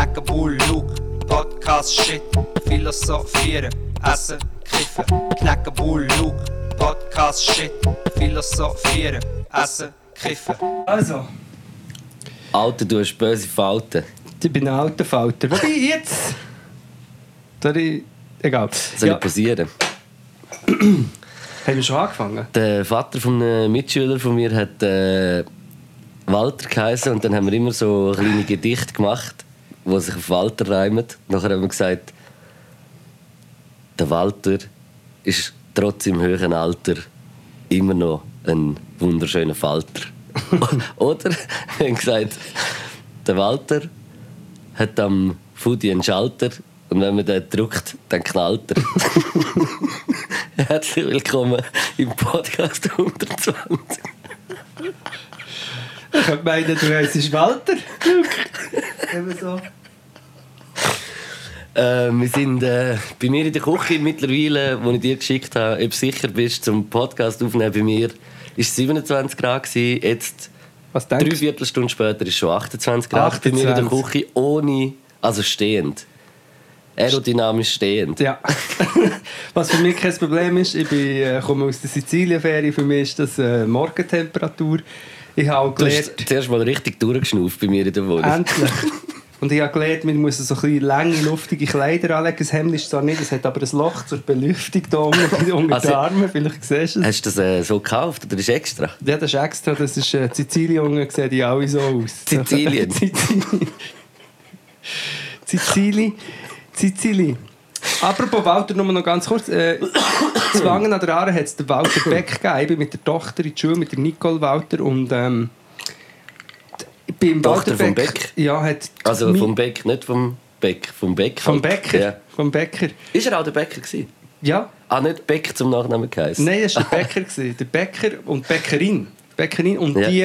knacken Bullu, Podcast Shit, philosophieren, essen, kiffen, knacken Bullu, Podcast Shit, philosophieren, essen, kiffen. Also, Alter, du hast böse Falten. ich bin ein alter Falter. Wobei jetzt. Da ich, egal. Soll Ja, ich pausieren? haben wir schon angefangen? Der Vater von einem Mitschüler von mir hat äh, Walter geheißen und dann haben wir immer so kleine Gedichte gemacht, die sich auf Walter reimen. Nachher haben wir gesagt, der Walter ist trotz im höheren Alter immer noch ein wunderschöner Falter. Oder wir haben gesagt, der Walter hat am Fudi einen Schalter und wenn man den drückt, dann knallt er. Herzlich willkommen im Podcast 120. Ich könnte meinen, du heisst Walter. Eben so. Äh, wir sind äh, bei mir in der Küche mittlerweile, wo ich dir geschickt habe, ob du sicher bist zum Podcast aufnehmen bei mir, ist es 27 Grad gewesen. Jetzt Was drei denkst du? Viertelstunden später ist es schon 28 Grad bei mir in der 28. Küche ohne, also stehend, aerodynamisch stehend. Ja. Was für mich kein Problem ist, ich bin, äh, komme aus der Sizilienferie, für mich ist das äh, Morgentemperatur. Ich habe auch Du gelernt, hast zuerst mal richtig durchgeschnauft bei mir in der Wohnung. endlich. Und ich habe gelernt, man muss so ein bisschen lange, luftige Kleider anlegen. Das Hemd ist zwar nicht, es hat aber ein Loch zur Belüftung da unten, unter Also- den Armen. Vielleicht siehst du es. Hast du das äh, so gekauft oder ist extra? Ja, das ist extra. Das ist äh, Sizilien, sehen die alle so aus. Sizilien. Sizilien. Sizilien. Sizilien. Apropos Walter, nur noch ganz kurz. Äh, zu Wangen an der Aare hat es den Walter Beck gegeben. Ich bin mit der Tochter in die Schule, mit der Nicole Walter. Und ähm, beim Tochter Walter vom Beck? Ja, hat Also vom Beck, nicht vom Beck, vom Beck. vom halt. Bäcker. Ja. Vom Bäcker. Ist er auch der Bäcker gewesen? Ja. Ah, nicht Beck zum Nachnamen geheißen. Nein, das war der Bäcker. gewesen. Der Bäcker und Bäckerin. Bäckerin. Und Ja. die,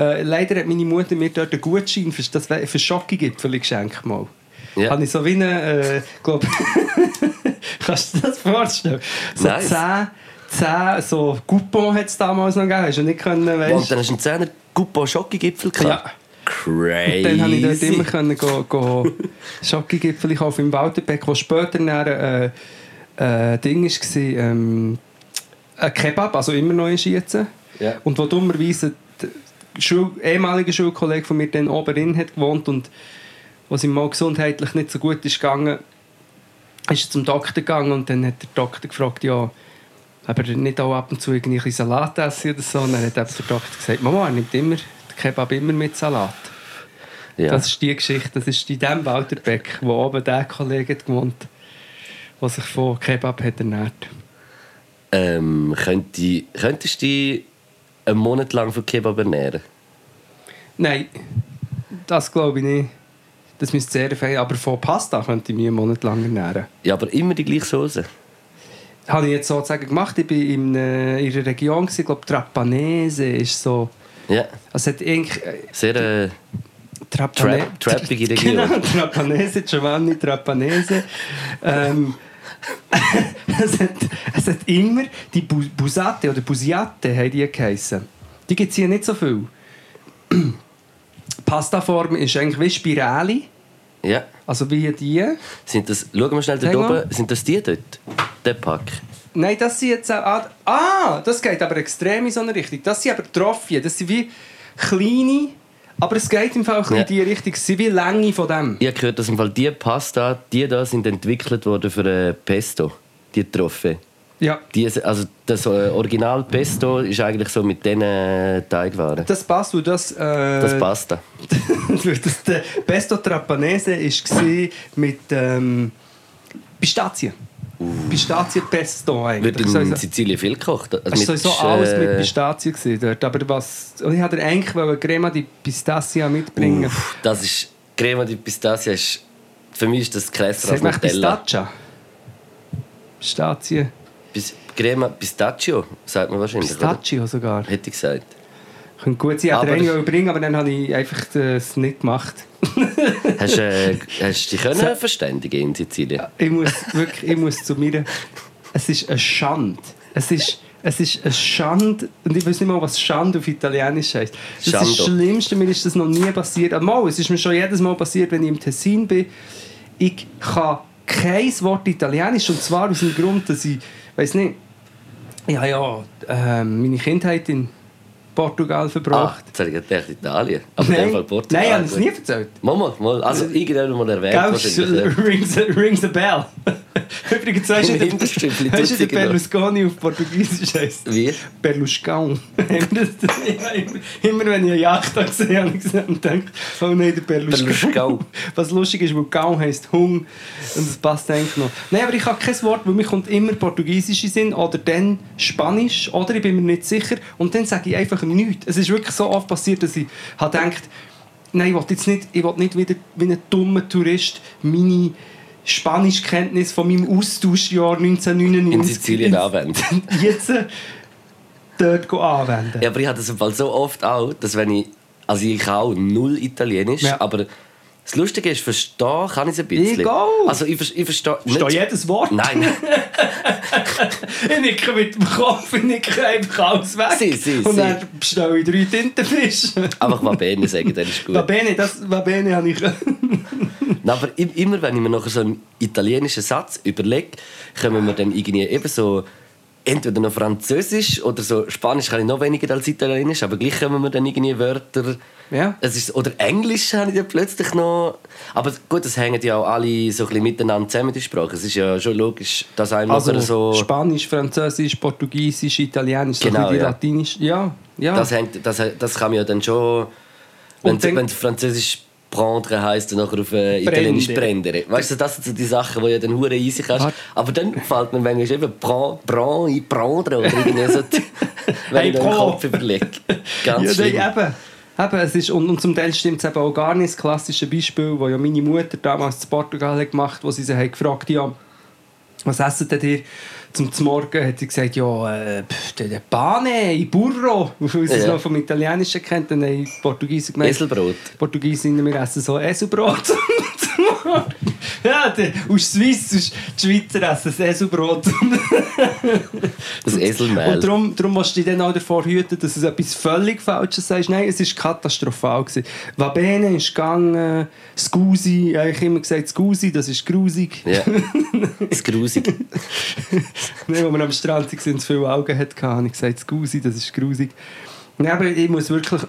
äh, leider hat meine Mutter mir dort einen Gutschein für, das, für Schokogipfel geschenkt. Mal. Ja. Habe ich so wie eine, äh, glaub, kannst du dir das vorstellen? So Nice. 10, 10 so Coupon hat es damals noch gegeben. Hast du nicht können, Und weißt? dann hast du einen 10er Coupon Schokogipfel Ja. Crazy. Und dann habe ich dort immer können go, go Schokogipfel kaufen im Walterbeck, wo später dann äh, äh, Ding war, ähm, ein Kebab, also immer noch ist jetzt. Ja. Und wo dummerweise der Schul ehemalige Schulkollege von mir dann oben in hat gewohnt und was ihm mal gesundheitlich nicht so gut ist gegangen, ist er zum Doktor gegangen und dann hat der Doktor gefragt, ja, ob er nicht auch ab und zu irgendwie ein Salat essen oder so. Und dann hat der Doktor gesagt, Mama, er nimmt immer Kebab immer mit Salat. Ja. Das ist die Geschichte, das ist in dem Walterbeck, wo oben der Kollege gewohnt, der sich von Kebab hat ernährt. ähm, könnte, könntest du dich einen Monat lang von Kebab ernähren? Nein, das glaube ich nicht. Das müsste sehr fein, aber von Pasta könnte ich mich einen Monat lang ernähren. Ja, aber immer die gleiche Soße. habe ich jetzt sozusagen gemacht. Ich war in, äh, in einer Region, ich glaube Trapanese ist so... Ja, Also hat eigentlich... Sehr äh, Trapane Trap- trappige Region. Genau, Trapanese, Giovanni Trapanese. ähm, es, hat, es hat immer die Bu Busate oder Busiate haben die geheissen. Die gibt es hier nicht so viel. Pastaform ist eigentlich wie Spirale, ja. also wie die. Sind das, schauen wir schnell dort mal. oben, sind das die dort? Der Pack? Nein, das sind jetzt auch... Ah, ah, das geht aber extrem in so eine Richtung. Das sind aber Trophien, das sind wie kleine... Aber es geht im Fall ein Ja. in die Richtung. Sind wie Länge von dem. Ich habe gehört, dass im Fall die Pasta, die da sind entwickelt worden für äh, Pesto. Die Trophy. Ja. Die, also das äh, Original Pesto ist eigentlich so mit diesen äh, Teigwaren. Das passt, weil das... Äh, Das Pasta. das der Pesto Trapanese war mit ähm, Pistazien. Pistazien-Pesto eigentlich. Wird in so- Sizilien viel gekocht. Also das war sowieso alles mit äh, Pistazien dort. Aber was... Ich wollte eigentlich Crema di Pistazia mitbringen. Uff, das ist Crema di Pistacia. Ist, für mich ist das krasser als Nutella. Pistaccia? Pistazien. Bis, Crema Pistachio, sagt man wahrscheinlich. oder? Pistachio sogar. Hätte ich gesagt. Könnte gut sein, ich Aber- einen bringen, aber dann habe ich einfach das nicht gemacht. Hast du äh, hast du dich können verständigen in Sizilien? Ich muss wirklich, ich muss zu mir. Es ist eine Schande. Es ist Es ist eine Schande, und ich weiß nicht mal, was Schande auf Italienisch heißt. Das ist das Schando. Schlimmste, mir ist das noch nie passiert. Mal, es ist mir schon jedes Mal passiert, wenn ich im Tessin bin. Ich kann kein Wort Italienisch, und zwar aus dem Grund, dass ich, weiß nicht, ja, ja, ähm, meine Kindheit in Portugal Ah, verbracht. jetzt habe ich gedacht, Italien. Aber in dem Fall Portugal. Nein, ich habe es nie erzählt. Mal, mal, mal. Also, irgendwann mal erwähnt Gell, rings, rings a bell. Übrigens, weißt du, Hinterstübli weißt du, der genau. Berlusconi auf Portugiesisch heisst? Wie? Berluscon. immer, wenn ich eine Yacht gesehen habe, ich gedacht, oh nein, der Berluscon. Berluscon. Was lustig ist, weil Gaum heisst Hung und das passt eigentlich noch. Nein, aber ich habe kein Wort, weil mir kommt immer Portugiesisch in den Sinn oder dann Spanisch oder ich bin mir nicht sicher und dann sage ich einfach nichts. Es ist wirklich so oft passiert, dass ich habe gedacht, nein, ich will jetzt nicht, ich will nicht wieder wie ein dummer Tourist meine Spanischkenntnis von meinem Austauschjahr 1999 In Sizilien anwenden. jetzt äh, dort anwenden. Ja, aber ich habe das im Fall so oft auch, dass wenn ich... Also ich kann auch null Italienisch, Ja. aber das Lustige ist, verstehen kann ich es ein bisschen. Ich auch. Also ich, ich verstehe... Verstehe jedes Wort. Nein, Ich nicke mit dem Kopf, ich nicke einfach alles weg. Si, si, und dann bestelle ich drei Tintenfische. einfach mal Bene sagen, dann ist gut. Va bene, das va bene habe ich. Nein, aber im- immer wenn ich mir nachher so einen italienischen Satz überlege, kommen wir dann irgendwie eben so entweder noch Französisch oder so Spanisch kann ich noch weniger als Italienisch, aber gleich kommen wir dann irgendwie Wörter. Ja. Es ist, oder Englisch habe ich dann plötzlich noch. Aber gut, das hängen ja auch alle so ein bisschen miteinander zusammen, die Sprache. Es ist ja schon logisch, dass einem Also so. Spanisch, Französisch, Portugiesisch, Italienisch, so Genau, ein bisschen ja. Latinisch. Ja, ja. Das, hängt, das, das kann man ja dann schon. Wenn Und es Französisch prendre heisst, dann nachher auf äh, Italienisch prendere. Weißt du, das sind so die Sachen, die ja dann hure easy kannst. Warte. Aber dann fällt mir manchmal eben prend, prend, i prendre oder irgendwie so, die- wenn Hey, ich den. Kopf überlege. Ganz ja, schlimm. eben. Eben, es ist, und, und zum Teil stimmt es eben auch gar nicht. Das klassische Beispiel, das ja meine Mutter damals in Portugal hat gemacht hat, wo sie sie hat gefragt ja, was essen denn ihr zum Morgen? Hat sie gesagt, ja, äh, pff, der Pane, i burro. Weil sie es Ja. noch vom Italienischen kennt. Dann haben Portugiesen gemeint, Eselbrot. Portugiesinnen, wir essen so Eselbrot. Ja, der, aus Swiss, aus die Schweizer essen das Eselbrot. Das Eselmehl. Und darum, darum musst du dich dann auch davor hüten, dass du etwas völlig Falsches sagst. Nein, es war katastrophal. Gewesen. Va bene ist gegangen, Scusi, ja, ich habe immer gesagt Scusi, das ist grusig. Ja. Das ist grusig. Nein, als wir am Strand waren und viele Augen hatten, habe ich gesagt Scusi, das ist grusig. Nein, aber ich muss wirklich...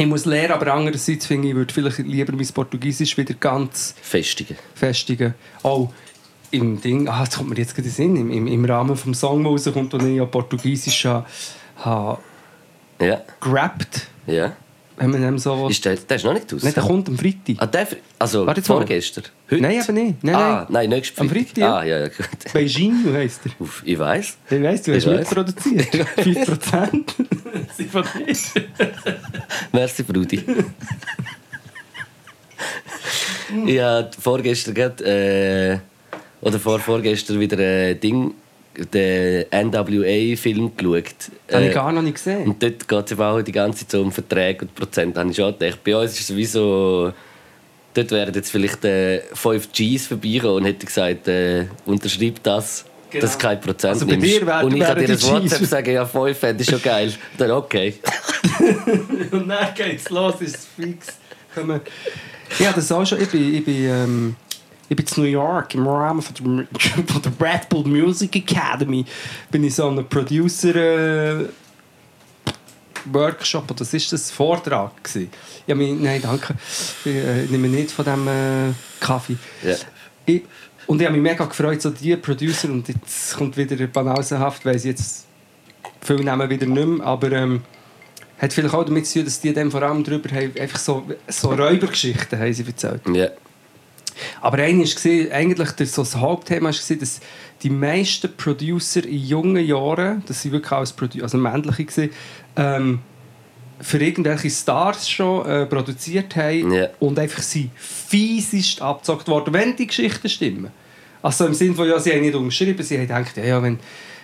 ich muss lernen, aber andererseits finde ich, ich würde vielleicht lieber mein Portugiesisch wieder ganz Festigen. festigen. Auch im Ding, ah, das kommt mir jetzt gerade in Sinn, im, im, im Rahmen des Song, der rauskommt, den ich ja Portugiesisch habe, habe Ja. gerappt, Ja. Man dem so. Ist der, der ist noch nicht aus. Nein, der kommt am Freitag. Ah, der, also Warte vorgestern. Heute? Nein, eben nicht. Nein, ah, nein. nächstes Am Freitag. Freitag, ja. Ah, ja, ja, gut. Beijing heisst er. Uff, ich weiss. Ich weiss, du hast Ich weiss. mitproduziert. 5% sind von dir. Merci, Brudi. ich habe vorgestern gerade, äh, oder vorvorgestern wieder ein Ding, den NWA-Film geschaut. Habe Äh, ich gar noch nicht gesehen. Und dort geht es auch die ganze Zeit so um Verträge und Prozent. Da habe ich schon gedacht, bei uns ist es sowieso... Dort wären jetzt vielleicht äh, 5 Gs vorbeigekommen und hätte gesagt, äh, unterschreib das, Genau. dass kein Prozent Also bei nimmst. dir und ich kann dir Gs. WhatsApp sagen, ja 5 fände ich schon geil. Dann okay. Und dann geht's los, ist es fix. Kommen- Ja, das auch schon. Ich bin, ich bin, ähm, ich bin in New York im Rahmen von der, von der Red Bull Music Academy. Bin ich so einem Producer äh, Workshop oder was ist das Vortrag gewesen. Ja, mich, nein, danke. Ich äh, nehme nicht von dem äh, Kaffee. Ja. Ich, und ich habe mich mega gefreut, so die Producer, und jetzt kommt wieder banausenhaft, weil sie jetzt viele nehmen wieder nicht mehr, aber ähm, hat vielleicht auch damit zu tun, dass die dann vor allem darüber haben, einfach so, so Räubergeschichten haben sie erzählt. Ja. Aber eine war, eigentlich das, so das Hauptthema war, dass die meisten Producer in jungen Jahren, das sind wirklich alles Produ also männliche, gewesen, ähm, für irgendwelche Stars schon äh, produziert haben Ja. und einfach sie fiesest abgezockt worden, wenn die Geschichten stimmen. Also im Sinne von, ja, sie haben nicht umgeschrieben, sie haben gedacht, ja wenn,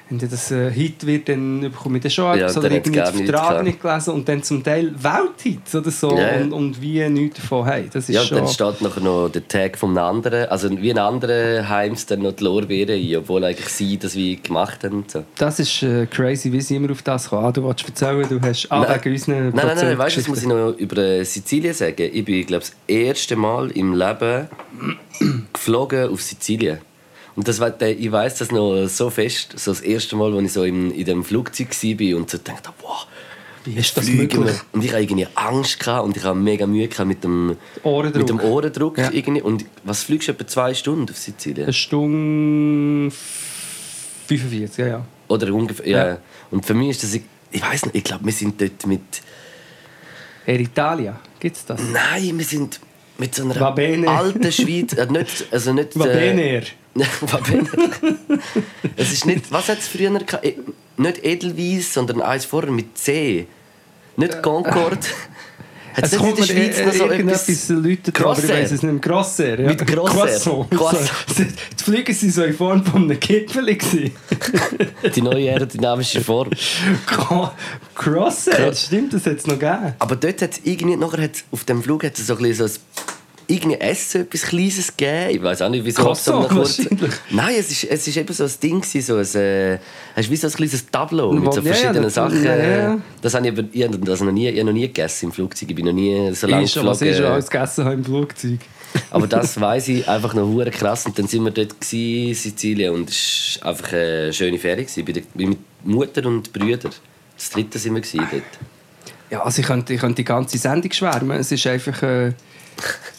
wenn das ein Hit wird, dann bekomme ich das schon Ja, etwas. dann Oder irgendwie den Vertrag nicht gelesen und dann zum Teil Welthits oder so Ja, ja. Und, und wie nichts davon haben. Das ist Ja, schon... dann steht nachher noch der Tag vom anderen, also wie ein anderer heims dann noch die Lorbeeren ein, obwohl eigentlich sie das wie gemacht haben. So. Das ist äh, crazy, wie sie immer auf das kommen. Ah, du wolltest erzählen, du hast... Ah, Nein. wegen unseren Nein, nein, nein, weißt du, was muss ich noch über äh, Sizilien sagen? Ich bin, glaube ich, das erste Mal im Leben geflogen auf Sizilien. Und das, war- ich weiß das noch so fest, so das erste Mal, als ich so in, in dem Flugzeug war und so dachte, wow, Wie ist das möglich? wir. Und ich hatte irgendwie Angst gehabt und ich hatte mega Mühe gehabt mit dem Ohrendruck. Mit dem Ohrendruck Ja. irgendwie. Und was fliegst du etwa zwei Stunden auf Sizilien? Eine Stunde 45, ja, ja. Oder ungefähr, ja. Ja. Und für mich ist das, ich, ich weiß nicht, ich glaube, wir sind dort mit, Air Italia, gibt es das? nein, wir sind mit so einer Va bene. alten Schweiz, äh, nicht, also nicht... Bene. es ist nicht, was hat es früher gehabt? Eh, Nicht Edelweiss, sondern eins vorher mit C. Nicht Concorde. Hat Es kommt in der Schweiz noch so etwas... Leute aber ich weiß es nicht. Crossair, ja. Mit. So. Die Flüge waren so in Form von einem Gipfel. gewesen. Die neue aerodynamische Form. Cro- stimmt, das hat es noch gegeben. Aber dort hat es irgendwie, nachher hat's, auf dem Flug hat es so ein bisschen so ein, irgendwie Essen, etwas Kleines gegeben. Ich weiß auch nicht, wieso. es so. Nein, es ist, es ist eben so ein Ding, so ein, äh, hast du wie so ein kleines Tableau mit so Ja, ja, verschiedenen das- Sachen. ja, ja. Das habe ich, aber, ich, habe das noch nie, ich noch nie gegessen im Flugzeug. Ich bin noch nie so lange schon, was ich geflogen. schon alles gegessen habe im Flugzeug. Aber das weiß ich einfach noch hure krass. Und dann sind wir dort in Sizilien und es war einfach eine schöne gewesen. Bei der- mit Mutter und Brüdern. Das dritte sind wir dort. Ja, also ich könnte, ich könnte die ganze Sendung schwärmen. Es ist einfach... Äh,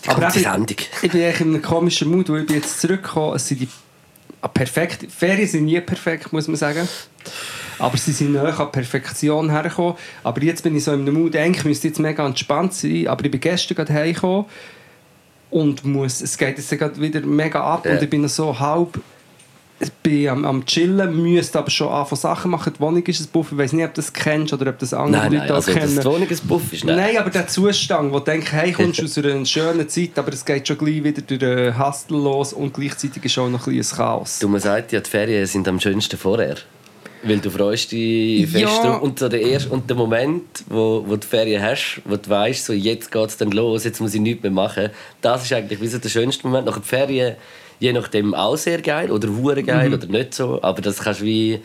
Die ganze eben, Sendung. Ich bin eigentlich in einem komischen Mut, weil ich bin jetzt zurückgekommen. Es sind die ah, perfekt. Ferien sind nie perfekt, muss man sagen. Aber sie sind näher an Perfektion hergekommen. Aber jetzt bin ich so in einem Mut, eigentlich müsste jetzt mega entspannt sein. Aber ich bin gestern gerade heimgekommen und muss, es geht jetzt gerade wieder mega ab Ja. und ich bin so halb bin am, am Chillen, müsste aber schon anfangen Sachen machen. Die Wohnung ist ein Buff. Ich weiß nicht, ob du das kennst oder ob das andere Nein, Leute nein, also kennen. dass die Wohnung ein Buff ist, nein. Nein, aber der Zustand, wo du denkst, hey, kommst du aus einer schönen Zeit, aber es geht schon gleich wieder durch den Hustle los und gleichzeitig ist auch noch ein bisschen ein Chaos. Du, man sagt ja, die Ferien sind am schönsten vorher. Weil du freust dich fest Ja. Und, so der erste, und der Moment, wo, wo du die Ferien hast, wo du weißt, so, jetzt geht es dann los, jetzt muss ich nichts mehr machen, das ist eigentlich wie so der schönste Moment. Nach der Ferien, je nachdem auch sehr geil oder hure geil Mhm. oder nicht so, aber das kannst du wie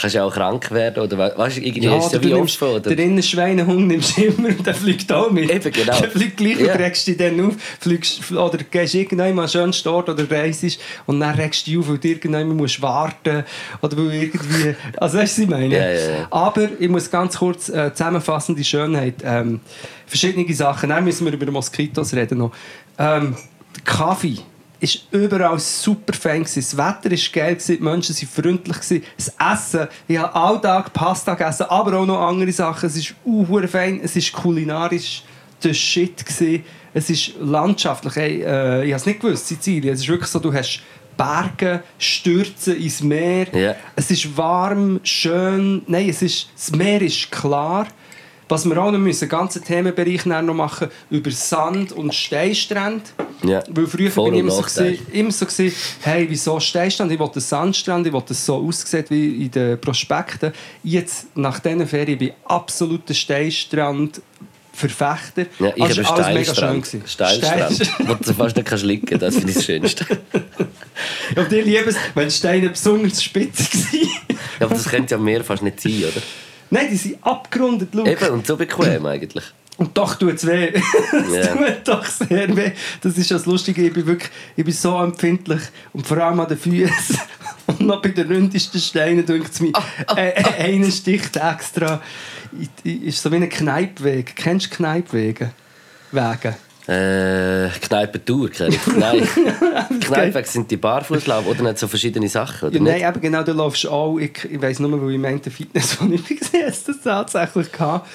kannst ja auch krank werden oder we- weißt du, irgendwie Ja, ist ja du wie nimmst offen. Oder? den Innenschweinehund nimmst du immer und der fliegt auch mit. Eben, genau. Der fliegt gleich Ja. und regst dich dann auf. Fliegst, oder gehst irgendwann mal schön dort oder reist und dann regst du dich auf, weil du irgendwann musst warten oder weil irgendwie... Also weißt du, was ich meine? Ja, ja, ja. Aber ich muss ganz kurz äh, zusammenfassen, die Schönheit. Ähm, verschiedene Sachen. Dann müssen wir über Moskitos reden noch. Ähm, der Kaffee ist überall super fein gewesen. Das Wetter war geil die Menschen waren freundlich. Das Essen, ich habe alltag Pasta gegessen, aber auch noch andere Sachen. Es ist uh, fein, es ist kulinarisch der Shit gewesen. Es ist landschaftlich. Hey, äh, ich habe es nicht gewusst, Sizilien. Es ist wirklich so, du hast Berge, Stürzen ins Meer. Ja. Es ist warm, schön. Nein, es ist, das Meer ist klar. Was wir auch noch müssen, einen ganzen Themenbereich noch machen über Sand- und Steinstrände. Ja. Weil früher Vor- bin ich immer so, gewesen, immer so gewesen, hey, wieso Steinstrand? Ich will einen Sandstrand, ich dass es so aussieht wie in den Prospekten. Jetzt, nach diesen Ferien, bin ich absoluter Steinstrand-Verfechter. Ja, ich Also, habe alles mega schön. Steil- wo du fast nicht kannst liegen das finde ich das Schönste. Ja, Und ich liebe es, wenn Steine besonders spitz waren. Ja, aber das könnte ja mehr fast nicht sein, oder? Nein, die sind abgerundet, Luke. Eben, und so bequem eigentlich. Und doch tut es weh. Es Ja. tut doch sehr weh. Das ist das Lustige. Ich bin, wirklich, ich bin so empfindlich. Und vor allem an den Füßen. Und noch bei den ründesten Steinen denkt es mir, äh, äh, einer sticht extra. Ich- ich- Ist so wie ein Kneipweg. Kennst du Kneipwege? Wege? Äh, Kneipentour. Nein. Kneipen sind die Barfußlauf oder nicht so verschiedene Sachen, oder Ja, nein, eben genau, du läufst auch. Ich, ich weiss nur, weil ich meinte Fitness, wo ich gesehen habe, das tatsächlich gehabt.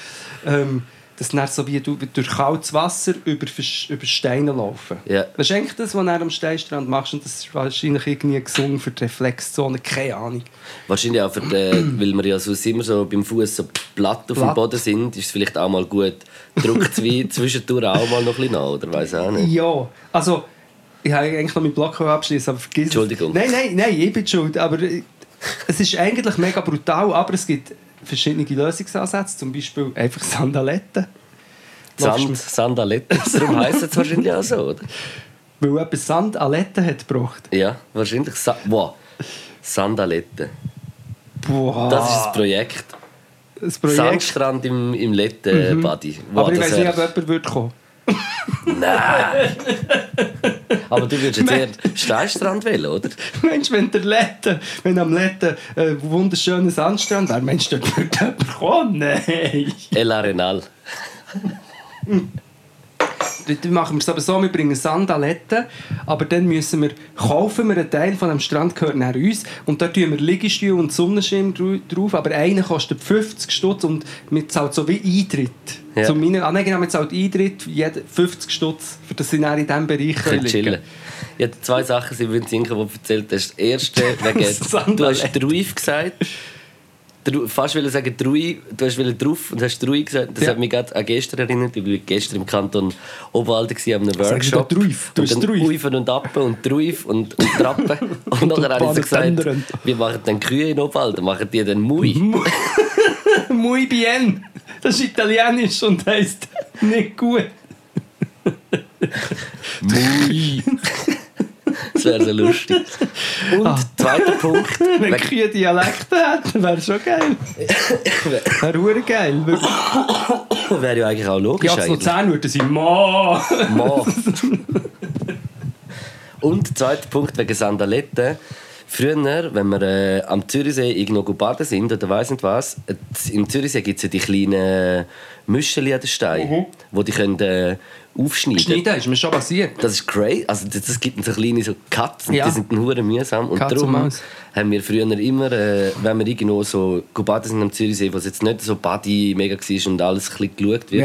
Ähm, dass dann so wie du durch kaltes Wasser über, über Steine laufen. Ja. Das ist eigentlich das, was du am Steinstrand machst. Und das ist wahrscheinlich irgendwie gesungen für die Reflexzone. Keine Ahnung. Wahrscheinlich auch, für die, weil wir ja sonst immer so beim Fuß so platt auf dem Platt. Boden sind, ist es vielleicht auch mal gut, drückt es zwischendurch auch mal noch ein bisschen nach, oder weiß auch nicht. Ja, also ich habe eigentlich noch meinen Blog abschließen, aber vergiss es. Entschuldigung. Nein, nein, nein, ich bin schuld. Aber äh, es ist eigentlich mega brutal, aber es gibt verschiedene Lösungsansätze, zum Beispiel einfach Sandaletten. Sand, Sandaletten. Darum heisst es wahrscheinlich auch so, oder? Weil jemand Sandaletten hat gebraucht. Ja, wahrscheinlich. Sa wow. Sandaletten. Boah. Das ist das Projekt. das Projekt. Sandstrand im, im Letten, Buddy. Wow, aber ich weiß nicht, ob jemand würde kommen. Nein! Aber du würdest jetzt eher Steinstrand wählen, oder? Mensch, wenn der Letten, wenn am Letten ein wunderschöner Sandstrand wäre, Mensch, dort würde jemand kommen? Nein. El Arenal. Dann machen wir es aber so, wir bringen Sand an Letten, aber dann müssen wir, kaufen wir einen Teil von dem Strand, gehört nach uns, und dort tun wir Liegestühle und Sonnenschirm drauf, aber einer kostet 50 Stutz und wir zahlen so wie Eintritt. Ja. Zu meinen, ah, nein, genau, wir zahlen Eintritt, jeder 50 Stutz, für das sie dann in diesem Bereich Können chillen. hatte zwei Sachen, die ich Sinken, die du erzählt hast. Das erste, wegen, du hast Druif gesagt. Fast will sagen Drui, du hast drauf und hast Drui gesagt. Das Ja. hat mich gerade an gestern erinnert. Ich war gestern im Kanton Oberwalden gewesen, an einem du Workshop. da Druif? Du und dann. Uifen und Appen und Druif und, und Trappen. und Und nachher habe ich so gesagt, Baden-Tändern. wir machen dann Kühe in Oberwalden, machen die dann Mui. Muy bien. Das ist italienisch und heisst nicht gut. Mui. das wäre so lustig. Und zweiter Punkt. Wenn wegen- Kühe Dialekte hätten, wäre schon geil. Wäre hure geil. Wäre ja eigentlich auch logisch. Ja, zu. Luzern würden sie «Ma». Mo. Und zweiter Punkt wegen Sandaletten. Früher, wenn wir äh, am Zürichsee irgendwo baden sind oder weiss nicht was, äh, im Zürichsee gibt es ja die kleinen Müscheli an den Steinen, wo die können, äh, aufschneiden Schneiden ist mir schon passiert. Das ist crazy. Also das, das gibt so kleine so Katzen, Ja. die sind dann hure mühsam. Und Katz und darum Maus. haben wir früher immer, äh, wenn wir irgendwo so baden sind am Zürichsee, wo es jetzt nicht so Body mega war und alles ein bisschen geschaut wird,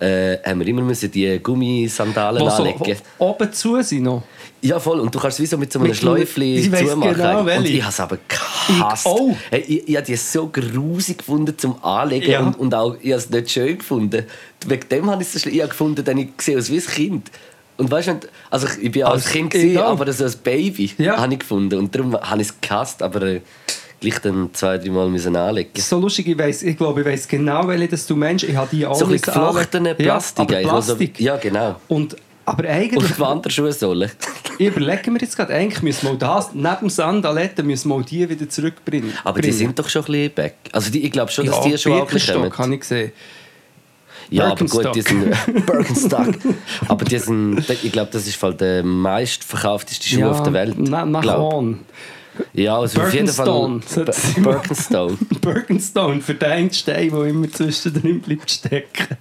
Ja. äh, haben wir immer müssen die Gummisandalen Wo so anlegen. oben zu sind noch. Ja, voll. Und du kannst es wie so mit so einem Mit- Schläufchen zumachen. genau, und ich habe es aber gehasst. Ich auch. Hey, ich, ich habe die so grusig gefunden zum Anlegen Ja. und, und auch, ich habe es nicht schön gefunden. Wegen dem habe ich es so schlimm. Gefunden, denn ich sehe aus wie ein Kind. Und weißt du, also ich bin auch Als als Kind, gewesen, aber so als Baby Ja. habe ich gefunden. Und darum habe ich es gehasst, aber äh, gleich dann zwei, drei Mal müssen anlegen. So lustig, ich, weiss, ich glaube, ich weiss genau, welche das du meinst. Ich habe die alle So ein geflochtene Plastik. Ja, Plastik. Ja, genau. Und, aber Und eigentlich, die Wanderschuhsohle. ich überlege mir jetzt gerade, eigentlich müssen wir das, neben dem Sandaletten, müssen wir die wieder zurückbringen. Aber die sind doch schon ein bisschen back. Also die, ich glaube schon, dass ja, die schon auch ein bisschen Birkenstock kommen. habe ich gesehen. Ja, aber gut, die sind Birkenstock. aber die sind, ich glaube, das ist der meistverkaufteste Schuh auf der Welt. Na, nach. On. Ja, also auf jeden Fall Birkenstone. Birkenstone. Für den Stein, der immer zwischendrin bleibt stecken.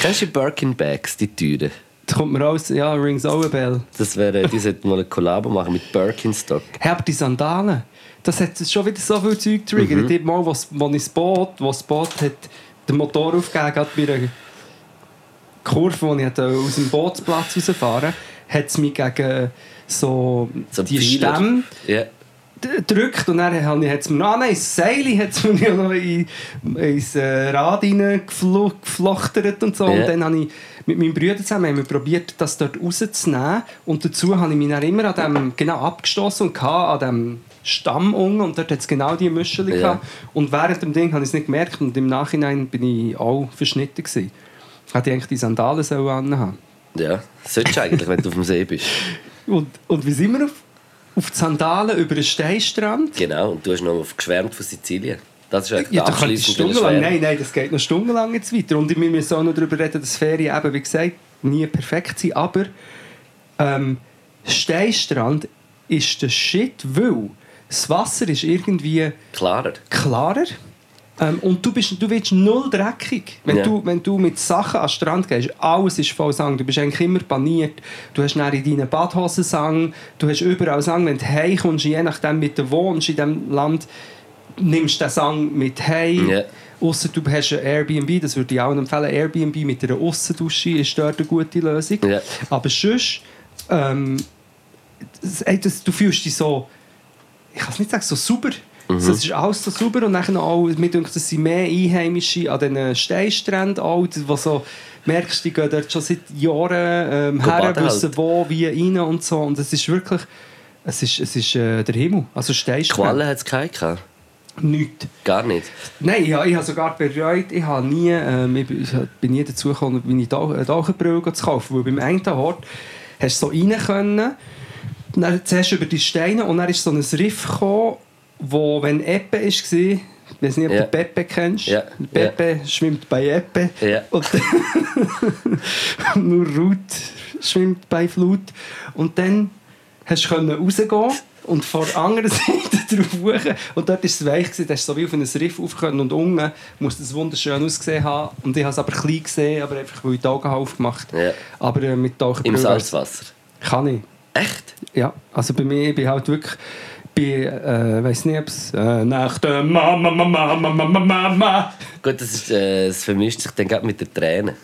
Kennst du die Birkin Bags, die Türen? Da kommt mir raus, ja, rings auch bell. Das wäre, die sollten mal eine Kollabo machen mit Birkenstock. Aber die Sandalen, das hat schon wieder so viel Zeug triggert. Mhm. Ich habe mal, was, wo ich das Boot, wo das Boot hat den Motor aufgegeben hat, bei einer Kurve, wo ich aus dem Bootsplatz rausfahren hat es mich gegen so, So die Pfeiler. Stämme Ja. Gedrückt und dann hat es mir noch, ah nein, das Seil hat es mir noch in, ins äh, Rad reingeflochtert und so. Ja. Und dann habe ich mit meinem Bruder zusammen haben wir probiert, das dort rauszunehmen. Und dazu habe ich mich dann immer an dem genau abgestoßen und an dem Stamm unten und dort hat es genau die Muschel Ja. gehabt. Und während dem Ding habe ich es nicht gemerkt und im Nachhinein bin ich auch verschnitten gewesen. Hätte ich eigentlich die Sandalen sollen anhaben Ja, solltest du eigentlich, wenn du auf dem See bist. und, und wie sind wir auf, auf die Sandalen über den Steinstrand? Genau, und du hast noch geschwärmt von Sizilien. Das ist eigentlich Ja, da stundenlang. Nein, nein, das geht noch stundenlang jetzt weiter. Und wir müssen auch noch darüber reden, dass Ferien eben, wie gesagt, nie perfekt sind. Aber ähm, Steinstrand ist der Shit, weil das Wasser ist irgendwie Klarer. klarer. Ähm, und du, bist, du wirst null dreckig. Wenn, Ja. du, wenn du mit Sachen an den Strand gehst, alles ist voll Sang. Du bist eigentlich immer paniert. Du hast dann in deinen Badhosen Sang. Du hast überall Sang. Wenn du heimkommst, je nachdem, mit du wohnst in diesem Land, nimmst du den Sang mit heim. Ja. Ausser du hast ein Airbnb, das würde ich auch empfehlen. Airbnb mit einer Aussendusche ist dort eine gute Lösung. Ja. Aber sonst, ähm, das, das, du fühlst dich so, ich kann es nicht sagen, so sauber. Mhm. Es ist alles so sauber und dann auch, mir denkt, es sind mehr Einheimische an diesen Steinstränden auch, die so, merkst, die gehen dort schon seit Jahren ähm, Go her, baden wissen halt. wo, wie rein und so und es ist wirklich Es ist, es ist äh, der Himmel, also Steinschnee. Qualen hat es keine gehabt? Nichts. Gar nicht. Nein, ich, habe- ich habe sogar bereut, ich habe nie, ähm, ich bin- nie dazu gekommen, meine Tauch- eine Taucherbrille zu kaufen, weil beim einen Ort hast du so rein können, dann zuerst über die Steine und dann ist so ein Riff gekommen, wo, wenn Eppe war, ich weiß nicht, ob Ja. du Pepe kennst. Ja, Pepe schwimmt bei Eppe. Ja. Und nur Ruth schwimmt bei Flut. Und dann hast du rausgehen und von der anderen Seite drauf hoch. Und dort war es weich, da hast du so wie auf ein Riff können und unten muss das wunderschön ausgesehen haben. Und ich habe es aber klein gesehen, aber einfach, weil ich die Augen aufgemacht Ja. Aber äh, mit Im Taucherbrille... Salzwasser. Kann ich. Echt? Ja, also bei mir, ich bin halt wirklich... Bei, äh, weiß nicht, ob es äh, nach der Mama, Mama, Mama, Mama, Mama. Gut, das, ist, äh, das vermischt sich dann gerade mit den Tränen.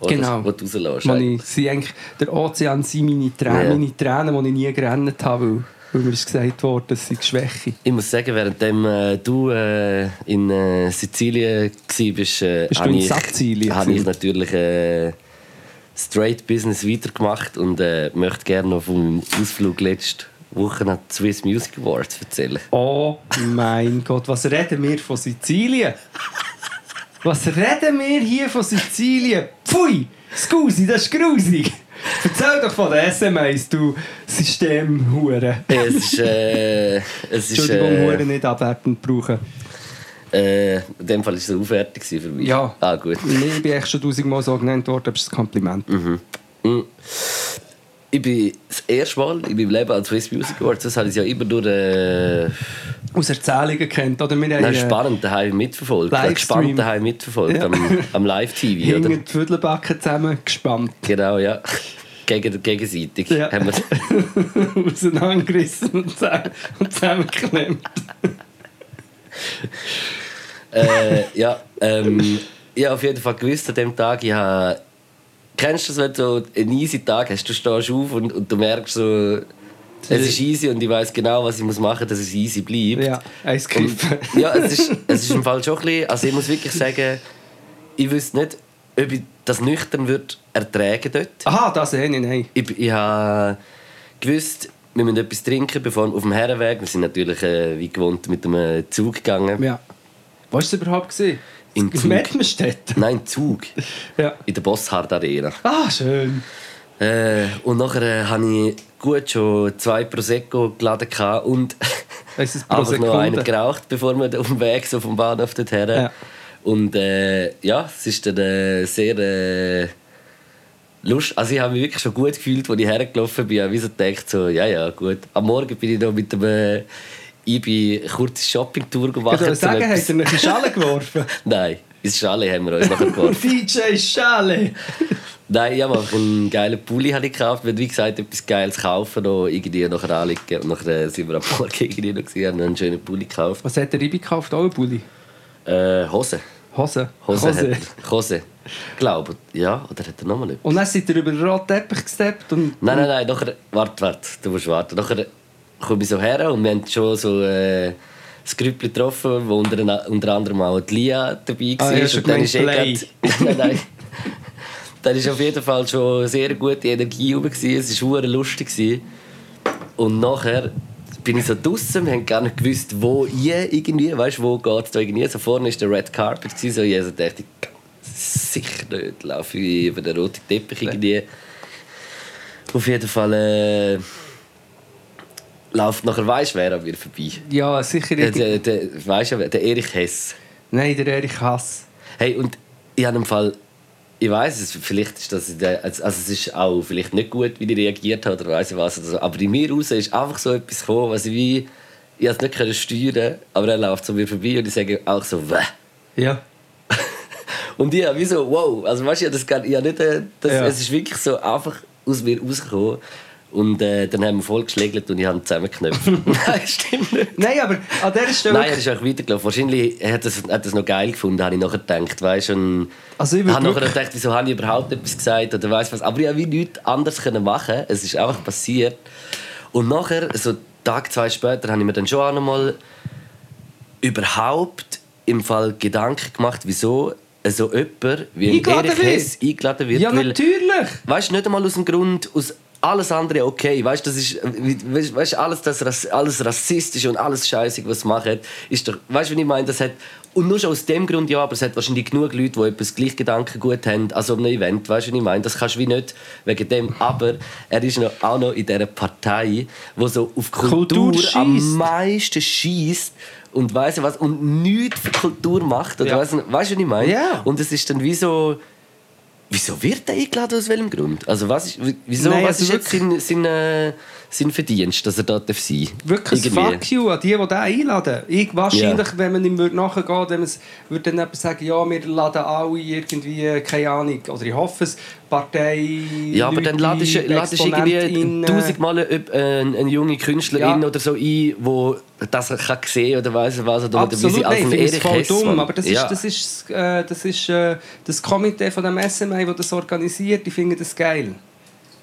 Oder? Genau. Die du rauslässt. Wo ich, sie eigentlich, der Ozean sind meine Tränen, Ja. meine Tränen, die ich nie gerannt habe, weil, weil mir ist gesagt wurde, das sei Schwäche. Ich muss sagen, während äh, du äh, in äh, Sizilien warst, äh, Bist habe ich, habe ich natürlich äh, Straight Business weitergemacht und äh, möchte gerne noch meinem Ausflug letzte Woche an Swiss Music Awards erzählen. Oh mein Gott, was reden wir von Sizilien? Was reden wir hier von Sizilien? Pfui! Scusi, das ist grusig! Erzähl doch von den SMS, du Systemhure. Es ist, äh, es ist, Entschuldigung, äh, nicht abwertend brauchen. äh, in dem Fall war es eine Aufwertung für mich. Ja. Ah, gut. Ich bin echt schon tausendmal so genannt worden, aber es ist ein Kompliment. Mhm. Ich bin das erste Mal in meinem Leben an Swiss Music Awards, das habe ich ja immer nur äh, Aus Erzählungen kennt, oder? Wir nein, spannend daheim mitverfolgt. Gespannt daheim mitverfolgt Ja. am, am Live-TV, oder? die Viertelbacken zusammen gespannt. Genau, ja. Gegen, gegenseitig Ja. haben wir auseinandergerissen und zusammen- und zusammengeklemmt. äh, ja, ähm, ich habe auf jeden Fall gewusst an dem Tag, ich habe, kennst du das, wenn du einen easy Tag hast, du stehst auf und, und du merkst so, es ist easy und ich weiß genau, was ich muss machen, dass es easy bleibt. Ja, eins gegriffen. Und, ja, es ist, es ist im Fall schon ein bisschen, also ich muss wirklich sagen, ich wüsste nicht, ob ich das nüchtern würde ertragen dort. Aha, das sehe ich, nein. Ich, ich habe gewusst, wir müssen etwas trinken, bevor auf dem Herrenweg. Wir sind natürlich äh, wie gewohnt mit dem Zug gegangen. Ja. Was war es überhaupt? Gewesen? Im Zug. Mettmerstedt? Nein, Zug. Ja. In der Bosshard Arena. Ah, schön. Äh, und nachher äh, habe ich gut schon zwei Prosecco geladen und einfach noch einen geraucht, bevor wir auf dem Weg so vom Bahnhof dorthin. Ja. Und äh, ja, es ist dann äh, sehr äh, lustig. Also ich habe mich wirklich schon gut gefühlt, als ich hergelaufen bin. Ich habe so gedacht, so, ja, ja, gut. Am Morgen bin ich noch mit dem IBI eine kurze Shoppingtour Ich gemacht. würde um sagen, etwas- hast du in die Schale geworfen? Nein, ins Schale haben wir uns nachher geworfen. DJ Schale! Nein, ich habe einfach einen geilen Pulli habe ich gekauft. Wir wie gesagt, etwas Geiles kaufen, noch irgendwie nachher anlegen. Und nachher sind wir am Morgen irgendwie noch gewesen, haben einen schönen Pulli gekauft. Was hat der Ribi gekauft? Auch ein Bulli? Äh, Hose. Hose. Hose. Hose. Hat, Hose. Glaube, ja. Oder hat er nochmal etwas? Und dann seid ihr über den roten Teppich gesteppt und... Nein, nein, nein. Nachher, warte, warte. Du musst warten. Nachher komme ich so her und wir haben schon so äh, das Grüppli getroffen, wo unter, unter anderem auch die Lia dabei war. Ah, hab schon und dann ist eh grad-. Dann war auf jeden Fall schon sehr gute Energie gewesen. Es war lustig. Und nachher bin ich so draußen, wir haben gar nicht gewusst, wo ich irgendwie, weißt du, wo geht es da irgendwie. So vorne war der Red Carpet, so ich also dachte, sicher nicht, laufe ich über den roten Teppich irgendwie. Auf jeden Fall äh, läuft nachher, weißt wer an mir vorbei? Ja, sicher Der, der, der, weißt du, der Erich Hess. Nein, der Erich Hass. Hey, und ich habe im Fall, ich weiß es, vielleicht ist das, in also also es ist auch vielleicht nicht gut, wie die reagiert hat oder weiß ich was, oder so, aber in mir raus ist einfach so etwas gekommen, was ich wie, ich es nicht können steuern, aber er läuft so mir vorbei und ich sage auch so, Wäh. Ja. Und ich habe wie so, wow, also weißt du, ich habe das ich habe nicht, äh, das, Ja. es ist wirklich so einfach aus mir rausgekommen. Und äh, dann haben wir voll geschlägelt und ich habe zusammengeknöpft. Nein, stimmt nicht. Nein, aber an dieser Stelle... Nein, er ist auch weitergelaufen. Wahrscheinlich hat er es hat noch geil gefunden, habe ich nachher gedacht. Weißt, und Also ich habe nachher gedacht, wieso habe ich überhaupt etwas gesagt oder weiss was. Aber ich habe wie nichts anderes können machen. Es ist einfach passiert. Und nachher, so Tag, zwei später, habe ich mir dann schon auch noch mal überhaupt im Fall Gedanken gemacht, wieso so jemand wie ein Erich. Hess eingeladen wird. Ja, weil- natürlich! Weißt du, nicht einmal aus dem Grund, aus, alles andere okay. Weißt das ist, weißt, weißt, alles das alles rassistisch und alles scheiße, was machen, ist doch, weißt du, wie ich meine, das hat und nur schon aus dem Grund ja, aber es hat wahrscheinlich genug Leute, die etwas Gleichgedanken gut haben, also um ein Event, weißt du, was ich meine, das kannst du wie nicht wegen dem, aber er ist noch, auch noch in dieser Partei, wo so auf Kultur, Kultur am meisten schießt und weiss was und nichts für Kultur macht, oder ja. weißt du, was ich meine? Ja. Und es ist dann wie so Wieso wird er eingeladen? Aus welchem Grund? Also was ist, wieso, Nein, was also ist jetzt sein, sein, äh, sein Verdienst, dass er da sein darf? Wirklich Irgendwie. fuck you an die, die den einladen. Ich, wahrscheinlich, yeah. wenn man ihm nachgehen würde, wenn man würde dann jemand sagen, ja, wir laden alle irgendwie, keine Ahnung, oder ich hoffe es, Partei. Ja, aber dann ladest du irgendwie tausendmal äh, eine, eine junge Künstlerin ja. oder so ein, wo das kann sehen oder weiß was oder, Absolut, oder wie sie als nein, ich voll Hess, dumm, aber das ja. ist das ist äh, das ist äh, das Komitee von dem SMA, das das organisiert. Die finden das geil.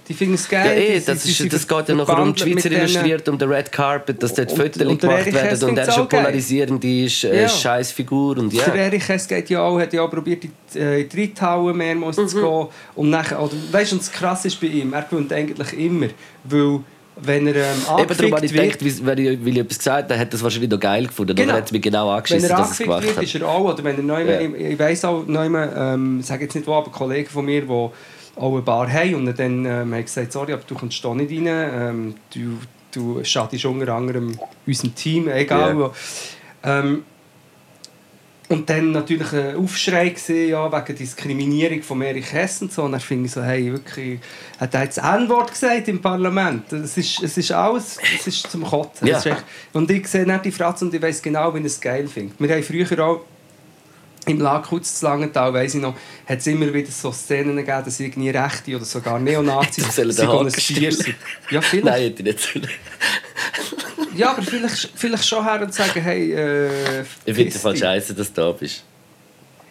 Die finden es geil. Ja, eh, das, die, ist, das geht ja noch um die Schweizer illustriert, um den Red Carpet, dass dort Fotos gemacht werden und er schon polarisierend ist, äh, ja. scheiß Figur und ja. Der Erich Hess geht ja auch, hat ja auch probiert, in die, äh, die Reithauen mehrmals mhm. zu gehen. Und nachher, oder, weißt du, was krass ist bei ihm? Er gewinnt eigentlich immer, weil wenn er ähm, angefickt Eben darum ich wird... Gedacht, weil ich, weil ich etwas gesagt habe, hat das wahrscheinlich noch geil gefunden. Genau. Oder hat es mich genau angeschissen, wenn er dass es gemacht wird, ist er auch, oder wenn er neu, yeah. ich, ich weiss auch, neu, ähm, sage jetzt nicht wo, aber Kollegen von mir, die auch eine Bar haben und dann ähm, haben gesagt, sorry, aber du kommst da nicht rein, ähm, du, du schadest unter anderem unserem Team, egal yeah. Ähm, und dann natürlich ein Aufschrei gesehen, ja, wegen Diskriminierung von Erich Hess und so. Und dann finde ich so, hey, wirklich, hat er jetzt N-Wort gesagt im Parlament? Das ist, es ist alles, es ist zum Kotzen. Ja. Ist echt, und ich sehe nicht die Fratze und ich weiß genau, wie er es geil findet. Wir haben früher auch im Lagkutz zu Langenthal, weiss ich noch, hat es immer wieder so Szenen gegeben, dass irgendwie Rechte oder sogar Neonazis sich ein Stier sind. Ja, vielleicht. Nein, hätte ich nicht Ja, aber vielleicht, vielleicht schon her und sagen, hey, äh, Ich finde es voll scheiße, dass du da bist.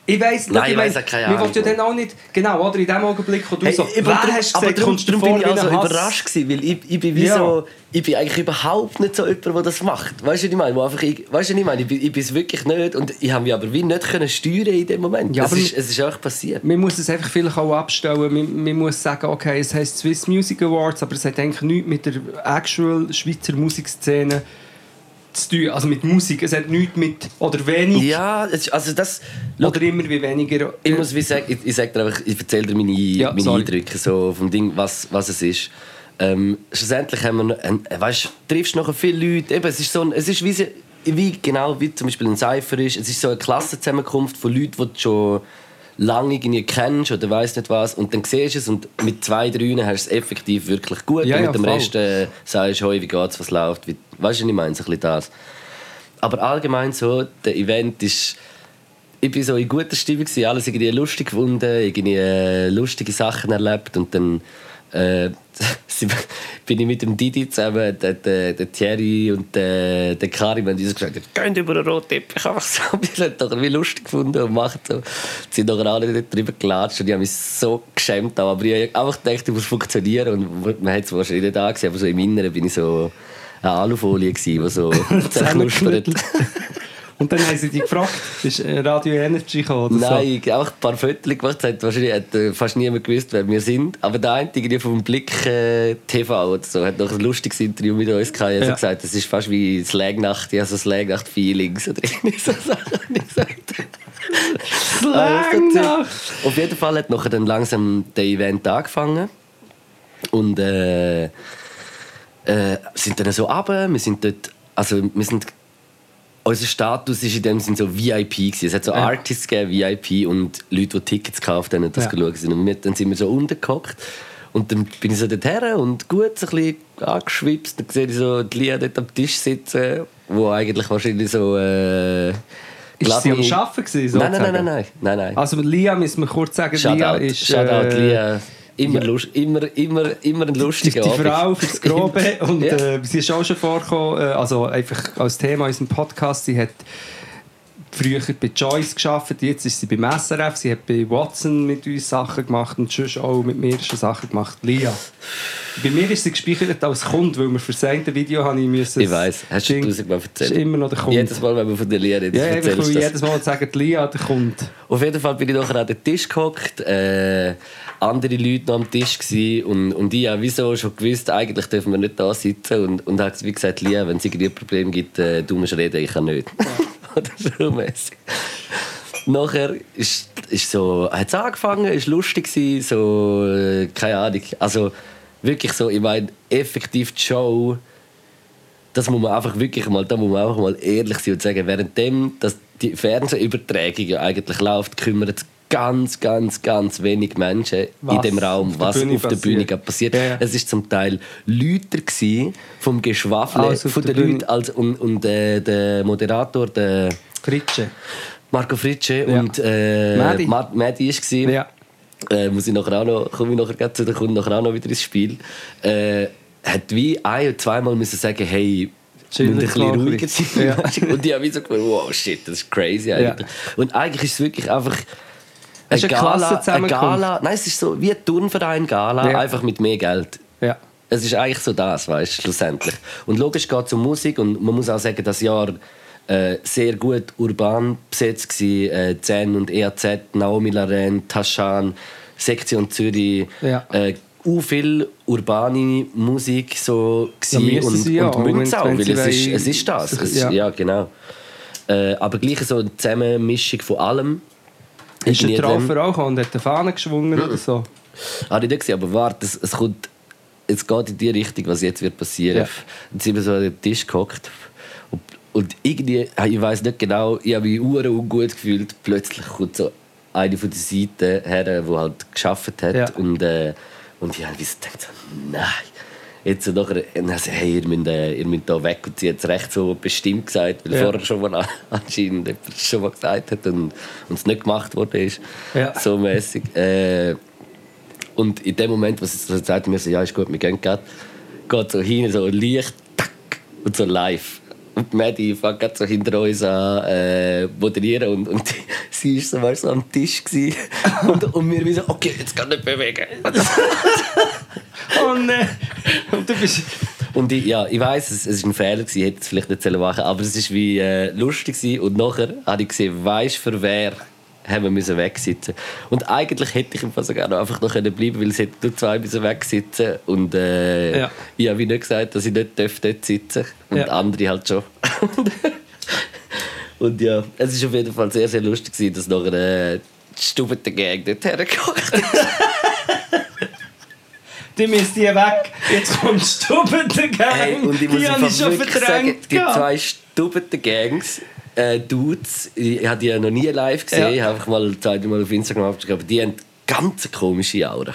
Ich weiss, Nein, ich weiss auch keine Ahnung. Wir ja dann auch nicht, genau, oder in dem Augenblick, wo du hey, so, ich, wer hast gesagt, aber darum, darum bin ich auch so überrascht gewesen, weil ich, ich bin wie ja. so, ich bin eigentlich überhaupt nicht so jemand, der das macht. Weißt du, was ich meine? Wo einfach, ich, weißt du, was ich meine? Ich bin, ich bin es wirklich nicht und ich habe mich aber wie nicht können steuern in dem Moment. Ja, es, ist, es ist einfach passiert. Man muss es einfach vielleicht auch abstellen. Man, man muss sagen, okay, es heisst Swiss Music Awards, aber es hat eigentlich nichts mit der actual Schweizer Musikszene zu zu tun, also mit Musik. Es hat nichts mit, oder wenig. Ja, also das... Oder immer wie weniger. Ich muss wie sagen, ich, ich, sag einfach, ich erzähle dir meine, ja, meine Eindrücke so vom Ding, was, was es ist. Ähm, schlussendlich haben wir, äh, weißt, triffst nachher viele Leute, eben, es ist so ein, es ist wie, wie, genau wie zum Beispiel ein Cypher ist, es ist so eine Klassenzusammenkunft von Leuten, die schon lange irgendwie kennst oder weiss nicht was und dann siehst du es und mit zwei, drei hast du es effektiv wirklich gut ja, und mit ja, dem Rest äh, sagst du, hey, wie geht's, was läuft, wie, weißt du, was ich meine, so ein das. Aber allgemein so, der Event ist ich bin so in guter Stimmung, alles irgendwie lustig gefunden, irgendwie äh, lustige Sachen erlebt und dann äh, bin ich mit dem Didi zusammen, der, der, der Thierry und der, der Karim haben uns gesagt, geht über den roten Teppich, einfach so. Wir haben doch wie lustig gefunden und machen so. Sie sind doch alle drüber gelatscht und ich habe mich so geschämt. Aber ich habe einfach gedacht, ich muss funktionieren und man hat es wahrscheinlich nicht angesehen, aber so im Inneren bin ich so eine Alufolie die so zerknuspert. Und dann haben sie dich gefragt, ist äh, Radio Energy gekommen oder Nein, so? auch ein paar Fotos gemacht. Hat wahrscheinlich hat äh, fast niemand gewusst, wer wir sind. Aber der eine vom Blick äh, TV oder so hat noch ein lustiges Interview mit uns gehabt. Er hat ja. gesagt, das ist fast wie Slagnacht, ja, so Slagnacht-Feelings oder irgendwie so Sachen gesagt. Slagnacht! Auf jeden Fall hat nachher dann langsam der Event angefangen. Und äh, äh, sind dann so runter. Wir sind dort, also wir sind unser Status ist in dem Sinne so VIP gewesen. Es hat so ja. Artists gegeben, VIP und Leute, die Tickets gekauft haben und das ja. geschaut. Und dann sind wir so untergehockt. Und dann bin ich so dorthin und gut so ein bisschen angeschwipst. Dann sehe ich so die Lia dort am Tisch sitzen, wo eigentlich wahrscheinlich so... Äh, ist sie am Arbeiten gewesen, nein, nein, nein, nein, nein, nein. Also Lia, müssen wir kurz sagen, Shoutout, Lia ist... Shoutout, äh, Lia. Immer, ja. lust, immer, immer, immer ein lustiger Die, die Frau fürs Grobe. und ja. äh, sie ist auch schon vorgekommen, äh, also einfach als Thema in unserem Podcast, sie hat früher bei Joyce geschafft, jetzt ist sie beim SRF, sie hat bei Watson mit uns Sachen gemacht und schon auch mit mir schon Sachen gemacht. Lia. Bei mir ist sie gespeichert als Kunde, weil wir für das eine Video habe ich müssen... Ich weiss, hast du tausendmal erzählt. Ist immer noch der Kunde. Jedes Mal, wenn wir von der Lia reden, ja, erzählst du jedes Mal sage, die Lia, der Kunde. Auf jeden Fall bin ich nachher an den Tisch gehockt, äh, andere Leute noch am Tisch gsi und, und ich habe wieso schon gewusst, eigentlich dürfen wir nicht da sitzen und, und habe wie gesagt, Lia, wenn es irgendwie ein Problem gibt, äh, du musst reden, ich kann nicht. Oder so mäßig. Nachher ist, ist so, hat es angefangen, ist lustig gewesen, so, äh, keine Ahnung, also wirklich so, ich meine, effektiv die Show, das muss man einfach wirklich mal, da muss man einfach mal ehrlich sein und sagen, währenddem dass die Fernsehübertragung ja eigentlich läuft, kümmern sich ganz, ganz, ganz wenig Menschen in Was dem Raum, auf der was Bühne auf der Bühne passiert. passiert. Ja, ja. Es ist zum Teil Lüter gsi vom Geschwafel auf von der den. Leuten als, und, und äh, der Moderator, der Fritsche. Marco Fritsche Ja. und äh. Ma- Mädi ist gsi. Ja. Äh, muss ich nachher auch noch, komme ich nachher zu, der kommt nachher auch noch wieder ins Spiel. Äh, hat wie ein oder zweimal müssen sagen, hey, müssen ein bisschen ruhiger sein. Ja. Und ich habe so gedacht, wow, shit, das ist crazy eigentlich. Und eigentlich ist es wirklich einfach Es ist eine Gala, eine. Gala. Nein, es ist so wie ein Turnverein Gala, Ja. einfach mit mehr Geld. Ja. Es ist eigentlich so das, weißt du, schlussendlich. Und logisch geht es um Musik und man muss auch sagen, das Jahr äh, sehr gut urban besetzt war. Äh, Zen und EAZ, Naomi Laren, Taschan, Sektion Zürich. Ja. Äh, u viel urbane Musik so Ja, und, ja, und wenn- auch, weil es ist, es ist das. Es, Ja. ja. genau. Äh, aber gleich so eine Zusammenmischung von allem. Ist dem- Traffer auch und hat eine Fahne geschwungen oder so? habe ich nicht gesehen, aber warte, es, es kommt, es geht in die Richtung, was jetzt wird passieren. Ja. Jetzt sind wir so an den Tisch gehockt und, und irgendwie, ich weiß nicht genau, ich habe mich uhr ungut gefühlt. Plötzlich kommt so eine von der Seiten her, die halt geschafft hat Ja. und, äh, und ich habe gedacht, nein. Jetzt nachher, dann so, hey, ihr müsst, äh, ihr müsst da weg. Und sie hat es recht so bestimmt gesagt, weil Ja. vorher schon mal an- anscheinend jemand schon mal gesagt hat und, und es nicht gemacht worden ist. Ja. So mäßig. Äh, und in dem Moment, wo sie so sagt, mir so, ja, ist gut, wir gehen gerade, geht so hin, so Licht, tack, und so live. Und die Maddie fängt gerade so hinter uns an äh, moderieren und, und sie ist so, weißt, so am Tisch und, und wir so, okay, jetzt kann ich nicht bewegen. Oh nein! Und du bist... Und ich, ja, ich weiß, es, es ist ein Fehler gewesen, ich hätte es vielleicht nicht machen, aber es ist wie äh, lustig gewesen. und nachher habe ich gesehen, weißt für wer haben wir müssen wegsitzen. Und eigentlich hätte ich im Fall sogar noch einfach noch können bleiben, weil es hätten nur zwei müssen wegsitzen und äh, Ja. ich habe nicht gesagt, dass ich nicht dort sitzen und Ja. andere halt schon. und ja, es ist auf jeden Fall sehr sehr lustig gewesen, dass äh, die Stubete Gang dort hergekocht ist. Die müsst ihr weg. Jetzt kommt Stubben der Gang. Hey, und ich muss die habe ich schon wirklich sagen, verdrängt. die zwei stubberten Gangs, äh, Dudes, ich habe die ja noch nie live gesehen, Ja. ich habe einfach mal zweimal auf Instagram abgeschrieben, die haben ganz komische Aura.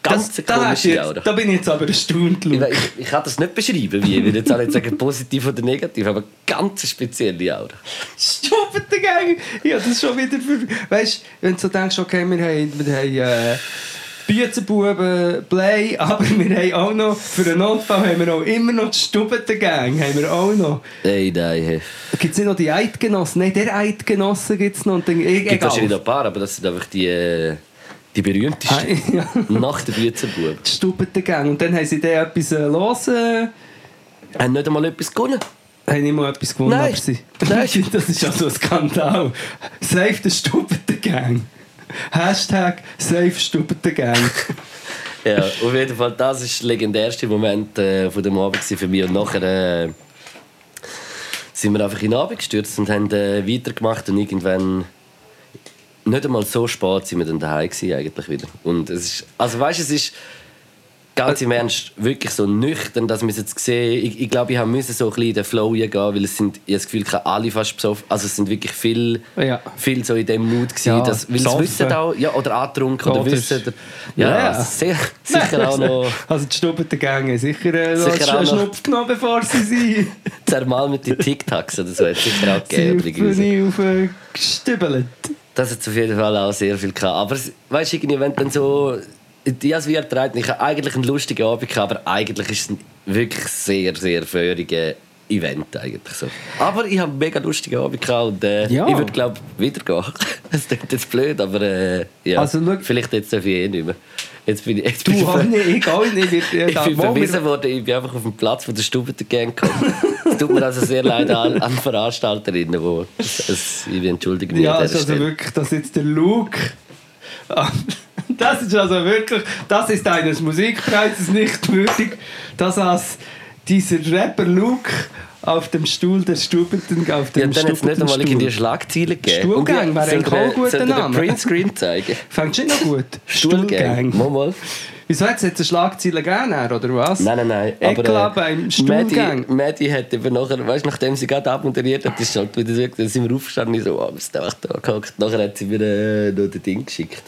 Ganz das, da, komische jetzt, Aura. da bin ich jetzt aber erstaunt. Ich, Lu. ich, ich kann das nicht beschreiben, wie. Ich will jetzt auch nicht sagen positiv oder negativ, aber ganz spezielle Aura. Stubben der Gang. Ja, das ist schon wieder für... Weißt du, wenn du so denkst, okay, wir haben... Wir haben äh, Büzenbuben, Play, aber wir haben auch noch, für einen Notfall haben wir auch immer noch die Stubben-Gang, haben wir auch noch. Hey, nein. Gibt es nicht noch die Eidgenossen? Nein, der Eidgenossen gibt es noch. Und dann, e- Es gibt wahrscheinlich egal. noch ein paar, aber das sind einfach die, äh, die berühmtesten. Ah, ja. Nach der Büzenbub. Die Stubben-Gang. Und dann haben sie dann etwas äh, los... Äh, Haben nicht einmal etwas gewonnen. haben nicht mal etwas gewonnen, Nein. aber sie... Nein. das ist also ein Skandal. Save the Stubben-Gang. Hashtag Save Stubben-Gang. Ja, auf jeden Fall, das ist der legendärste Moment äh, von dem Abend für mich. Und nachher äh, sind wir einfach in den Abend gestürzt und haben äh, weitergemacht und irgendwann nicht einmal so spät sind wir dann daheim gewesen, eigentlich wieder. Und es ist, also weißt, es ist ganz im Ernst wirklich so nüchtern, dass wir es jetzt sehen. Ich, ich glaube, ich müssen so ein bisschen in den Flow gehen, weil es sind, ich habe das Gefühl, alle fast besoffen. Also es sind wirklich viel, Ja. viel so in dem Mut gewesen, Ja, dass, weil es besoffen. wissen auch, ja, oder angetrunken oder Oder- wissen, oder, ja, Ja. also sehr, sicher auch noch Also die Stubben-Gang haben sicher, äh, Sicher einen. Schnupf genommen, bevor sie sie zermalmte TikToks oder so, hat sicher auch sie gegeben. die auf äh, gestübelt. Das hat auf jeden Fall auch sehr viel gehabt. Aber weißt du, irgendwie, wenn dann so. Ich habe es wie erträgt. Ich habe eigentlich einen lustigen Abend gehabt, aber eigentlich ist es ein wirklich sehr, sehr feuriger Event eigentlich so. Aber ich habe einen mega lustigen Abend gehabt und äh, Ja. ich würde glaube wieder gehen. Es klingt jetzt blöd, aber äh, ja, Also, schau- vielleicht jetzt darf ich eh nicht mehr. Jetzt bin ich, jetzt Du, bin ich, auch nicht, ich auch nicht. Ich, ich da- bin verwiesen worden, ich bin einfach auf dem Platz von der Stube Gang gekommen. Es tut mir also sehr leid an, an Veranstalterinnen, wo es, es, ich entschuldige mich Ja, also Stelle. wirklich, dass jetzt der Luke. Das ist also wirklich, das ist eines Musikpreises nicht würdig, dass als dieser Rapper Luke auf dem Stuhl der Stubenten, auf Ja, dem dann hat es nicht einmal irgendwie Stuhl. Schlagziele gegeben. Stuhlgang wäre auch ein der- guter Name. den Printscreen zeigen? Fängst du nicht noch gut? Stuhlgang. Mal, mal. Wieso hat es jetzt eine Schlagzeile gegeben, oder was? Nein, nein, nein. Eklat beim Stuhlgang. Maddie hat eben nachher, weißt, du, nachdem sie gerade abmoderiert hat, ist halt wieder so, dann sind wir aufgestanden so, oh, was ist da gehockt. Nachher hat sie mir äh, noch den Ding geschickt.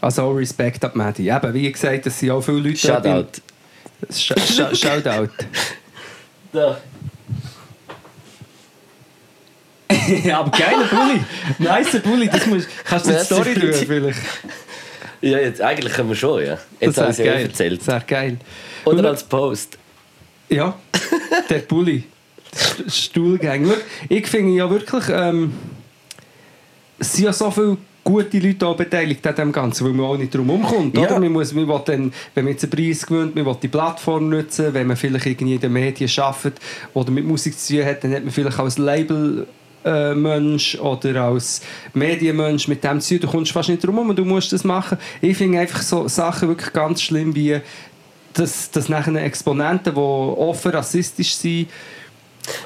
Also auch Respekt an die Maddie. Eben, wie gesagt, es sind auch viele Leute... Shoutout. Sh Sh Shoutout. Da. ja, aber geiler Bulli. Nicer Bulli. Das musst, kannst du die Merci, Story tun, bitte. vielleicht? Ja, jetzt, eigentlich können wir schon, ja. Jetzt habe ich ja geil. erzählt. Das wäre geil. Oder Und- als Post. Ja, der Bulli. Schau, Ich finde ja wirklich, ähm, es sind ja so viele gute Leute auch beteiligt an dem Ganzen, weil man auch nicht drum herumkommt. Ja. Oder? Man muss, man will dann, wenn man jetzt einen Preis gewinnt, man will die Plattform nutzen, wenn man vielleicht irgendwie in den Medien arbeitet oder mit Musik zu tun hat, dann hat man vielleicht als Label äh, Mensch oder als Medienmensch mit dem zu tun. Du kommst fast nicht drum herum, du musst das machen. Ich finde einfach so Sachen wirklich ganz schlimm, wie dass, dass nachher Exponenten, die offen rassistisch sind,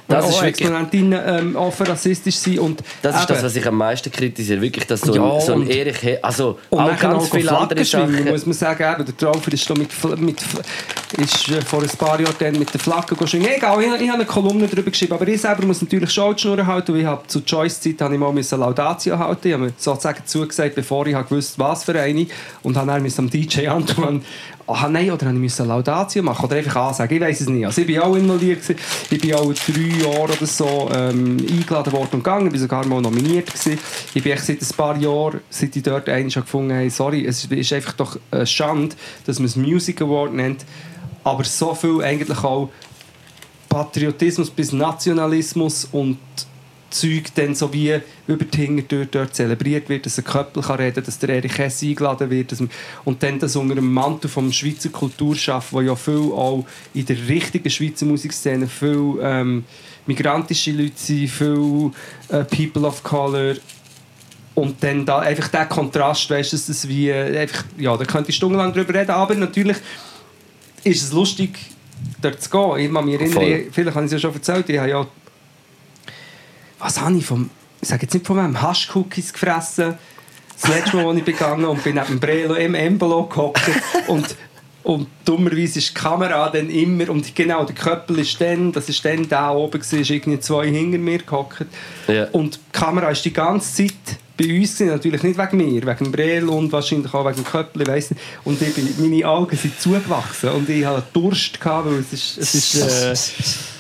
Das auch ist Exponentinnen ähm, offen rassistisch sind und Das ist eben- das, was ich am meisten kritisiere. Wirklich, dass so, Ja, ein, so ein und- Erich... He- Also Und auch ganz viele andere Sachen. muss man sagen. Eben, der Traufer ist, mit, mit, ist äh, vor ein paar Jahren dann mit der Flagge geschwungen. Egal, ich, ich habe eine Kolumne darüber geschrieben, aber ich selber muss natürlich schon die Schnur halten, ich habe zu habe ich mal müssen Laudatio halten Ich habe mir sozusagen zugesagt, bevor ich gewusst was für eine. Und habe dann am DJ Antoine Ah nein, oder habe ich müssen Laudatio machen oder einfach ansagen, ich weiß es nicht. Also ich bin auch involviert, gewesen. ich bin auch drei Jahre oder so ähm, eingeladen worden und gegangen, ich bin sogar mal nominiert gewesen. Ich bin echt seit ein paar Jahren, seit ich dort eigentlich gefunden habe, sorry, es ist einfach doch eine Schande, dass man es Music Award nennt, aber so viel eigentlich auch Patriotismus bis Nationalismus und Zeug dann so wie über die Hintertür dort zelebriert wird, dass ein Köppel kann reden dass der Erich Hess eingeladen wird dass man, und dann das unter dem Mantel vom Schweizer Kulturschaff, wo ja viel auch in der richtigen Schweizer Musikszene viel ähm, migrantische Leute sind, viel äh, People of Color und dann da einfach der Kontrast, weißt du, dass das wie äh, einfach, ja, da könnte ich stundenlang drüber reden, aber natürlich ist es lustig, dort zu gehen. Ich kann mich erinnern, vielleicht habe ich es ja schon erzählt, ich habe ja was habe ich vom, ich sage jetzt nicht von wem, Haschcookies gefressen, das letzte Mal, als ich begangen und bin neben dem Brelo im Embolo gehockt und und dummerweise ist die Kamera dann immer, und genau, der Köppel ist dann, das ist dann da oben gewesen, ist irgendwie zwei hinter mir gehockt. Ja. Und die Kamera ist die ganze Zeit bei uns, natürlich nicht wegen mir, wegen dem Brel und wahrscheinlich auch wegen dem Köppel, ich weiss nicht. Und ich bin, meine Augen sind zugewachsen und ich hatte Durst, gehabt, weil es ist, es ist äh,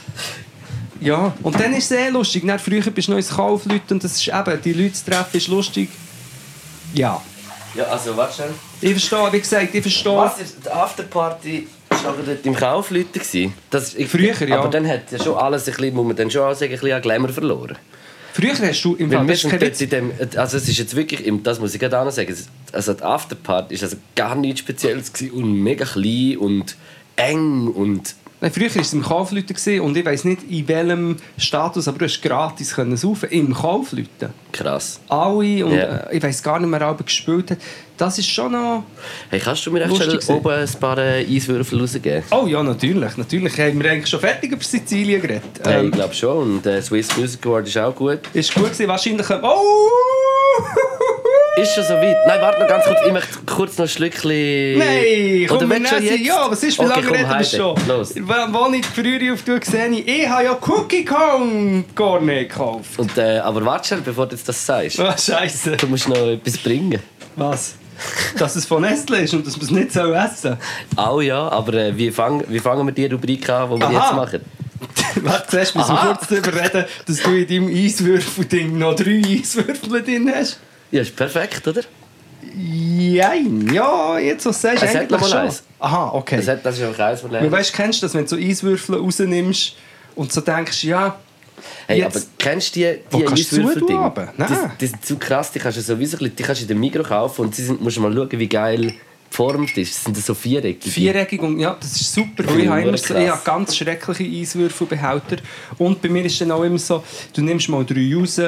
ja, und dann ist es eh lustig. Dann, früher bist du noch ins Kaufleute und das ist eben, die Leute zu treffen ist lustig. Ja. Ja, also, warte schnell. Ich verstehe, wie gesagt, ich verstehe. Was ist die Afterparty? Ist nachher dort im Kaufleute gewesen? Das, ich, Früher, ja. Aber dann hat ja schon alles ein bisschen, muss man dann schon auch sagen, ein bisschen an Glamour verloren. Früher hast du im Weil Fall, wir das ist sind kein dort Witz. in dem, also es ist jetzt wirklich, im- das muss ich gerade auch noch sagen, es- also die Afterparty ist also gar nichts Spezielles gewesen und mega klein und eng und Nein, früher war es im Kaufleuten und ich weiß nicht in welchem Status, aber du hast gratis können saufen im Kaufleuten. krass. Alle und Ja. äh, ich weiß gar nicht mehr, wer gespielt hat. Das ist schon noch... Hey, kannst du mir echt gewesen. oben ein paar äh, Eiswürfel rausgeben? Oh ja, natürlich. Natürlich haben wir eigentlich schon fertig über Sizilien geredet. Hey, Ähm, ich glaube schon. Und der Swiss Music Award ist auch gut. ist gut gewesen. Wahrscheinlich... Oh! Ist schon so weit? Nein, warte noch ganz kurz. Ich möchte kurz noch ein Schlückchen... Nein, komm, wir du nehmen. Ja, was ist, wie Okay, lange komm, reden wir schon? Los. Wenn ich die Frühre auf die sehe, ich, ich habe ja Cookie Kong gar nicht gekauft. Und, äh, aber warte schnell, bevor du jetzt das sagst. Ah, Scheiße. Du musst noch etwas bringen. Was? Dass es von Nestle ist und dass man es nicht so essen Auch ja, aber äh, wie, fang, wie fangen wir die Rubrik an, die wir Aha. jetzt machen? Warte, zuerst müssen wir kurz darüber reden, dass du in deinem Eiswürfel-Ding noch drei Eiswürfel drin hast. Ja, ist perfekt, oder? Jein. Ja, jetzt was du sagst, hat eigentlich noch schon. eins. Aha, okay. Das, hat, das ist auch eins von Weil weißt, kennst du das, wenn du so Eiswürfel rausnimmst Und so denkst du, ja, Hey, Jetzt- aber kennst du die, die du Eiswürfeldinge? Die, die sind zu krass, die kannst du so wie so, ein bisschen- die kannst du in der Migros kaufen und sie sind, musst du mal schauen, wie geil geformt ist. Sind so viereckig. viereckig und ja, das ist super. Ich habe immer ich habe ganz schreckliche Eiswürfelbehälter. Und bei mir ist dann auch immer so, du nimmst mal drei raus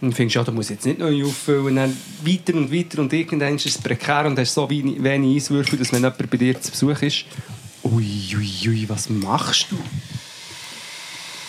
und findest, ja, da muss ich jetzt nicht neu auffüllen. Und dann weiter und weiter und irgendwann ist es prekär und hast so wenig, wenig Eiswürfel, dass wenn jemand bei dir zu Besuch ist. Ui, ui, ui, was machst du?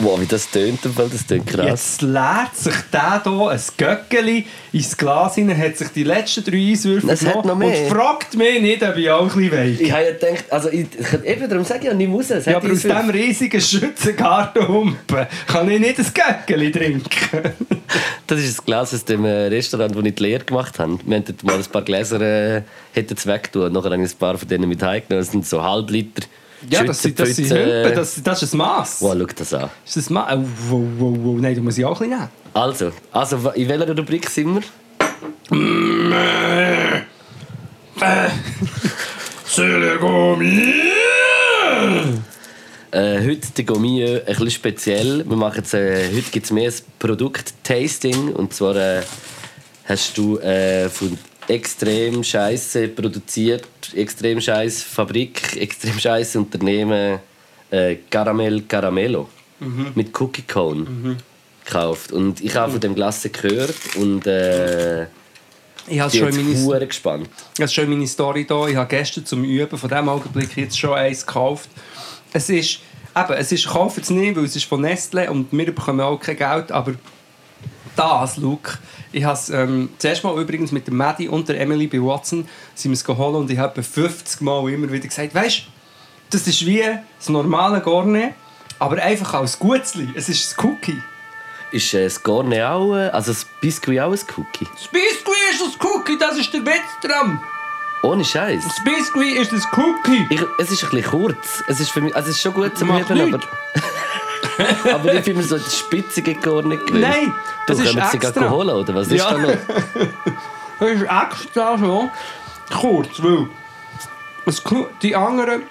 Wow, wie das tönt, das tönt krass. Jetzt leert sich der hier ein Göckeli ins Glas hinein, hat sich die letzten drei Eiswürfel Es hat noch mehr. und fragt mich nicht, ob ich auch ein bisschen weich Ich habe ja gedacht, also ich, eben darum sage ich ja nicht raus. Es Ja, aber aus Eiswürfel. diesem riesigen Schützengartenhumpen kann ich nicht ein Göckeli trinken. Das ist das Glas aus dem äh, Restaurant, wo ich die Lehre gemacht habe. Wir hätten mal ein paar Gläser äh, hätten es weggetan. Nachher habe ich ein paar von denen mit heimgenommen. Das sind so halb Liter. Ja, das sind, das sind Schützenpfütze. Humpen, das, das ist ein Mass. Wow, schau das an. Ist das Mass? Oh, wow, wow, wow. Nein, du musst ich auch ein bisschen nehmen. Also, also, in welcher Rubrik sind wir? Äh, heute die Gourmet ein bisschen speziell. Wir machen jetzt, äh, heute gibt es mehr ein Produkt-Tasting. Und zwar äh, hast du äh, von extrem Scheiße produziert, extrem Scheiß Fabrik, extrem Scheiß Unternehmen äh, Caramel Caramello mit Cookie Cone gekauft. Und ich habe von dem Glas gehört und äh, Ich habe schon meine, gespannt. das ist schon meine Story hier. Ich habe gestern zum Üben von diesem Augenblick jetzt schon eins gekauft. Es ist, eben, es ist, kauft es nicht, weil es ist von Nestle und wir bekommen auch kein Geld, aber das, Luke, ich habe es ähm, zuerst mal übrigens mit der Maddie und der Emily bei Watson sind wir es geholt und ich habe etwa 50 Mal immer wieder gesagt, weißt du, das ist wie das normale Gorne, aber einfach als Gutzli. Es ist ein Cookie. Ist äh, das Gorne auch, äh, also das Biscuit auch ein Cookie? Das Biscuit ist das Cookie, das ist der Witz dran. Ohne Scheiß. Das Biscuit ist das Cookie. Ich, es ist ein bisschen kurz. Es ist, für mich, also es ist schon gut zum Üben, aber... aber ich finde so die spitzige gar nicht. Nein, du ist sie extra. gerade holen, oder was ist Ja. da noch? Das ist extra so kurz, weil es, die anderen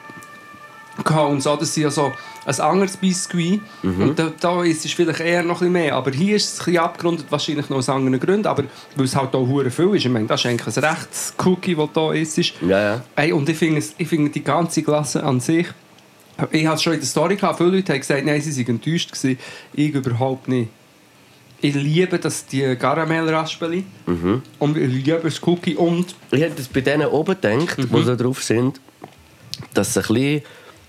Cones, oder, das sind ja so ein anderes Biscuit. Mhm. Und da, da ist es vielleicht eher noch ein mehr. Aber hier ist es ein bisschen abgerundet, wahrscheinlich noch aus anderen Gründen. Aber weil es halt auch hure viel ist. Ich meine, das ist eigentlich ein rechtes Cookie, das da ist. Ja, ja. Ey, und ich finde, finde die ganze Klasse an sich. Ich hatte es schon in der Story gehabt. Viele Leute haben gesagt, nein, sie waren enttäuscht. Gewesen. Ich überhaupt nicht. Ich liebe das, die Karamellraspeli. Mhm. Und ich liebe das Cookie. Und Ich hätte das bei denen oben gedacht, Mhm. die so drauf sind, dass sie ein bisschen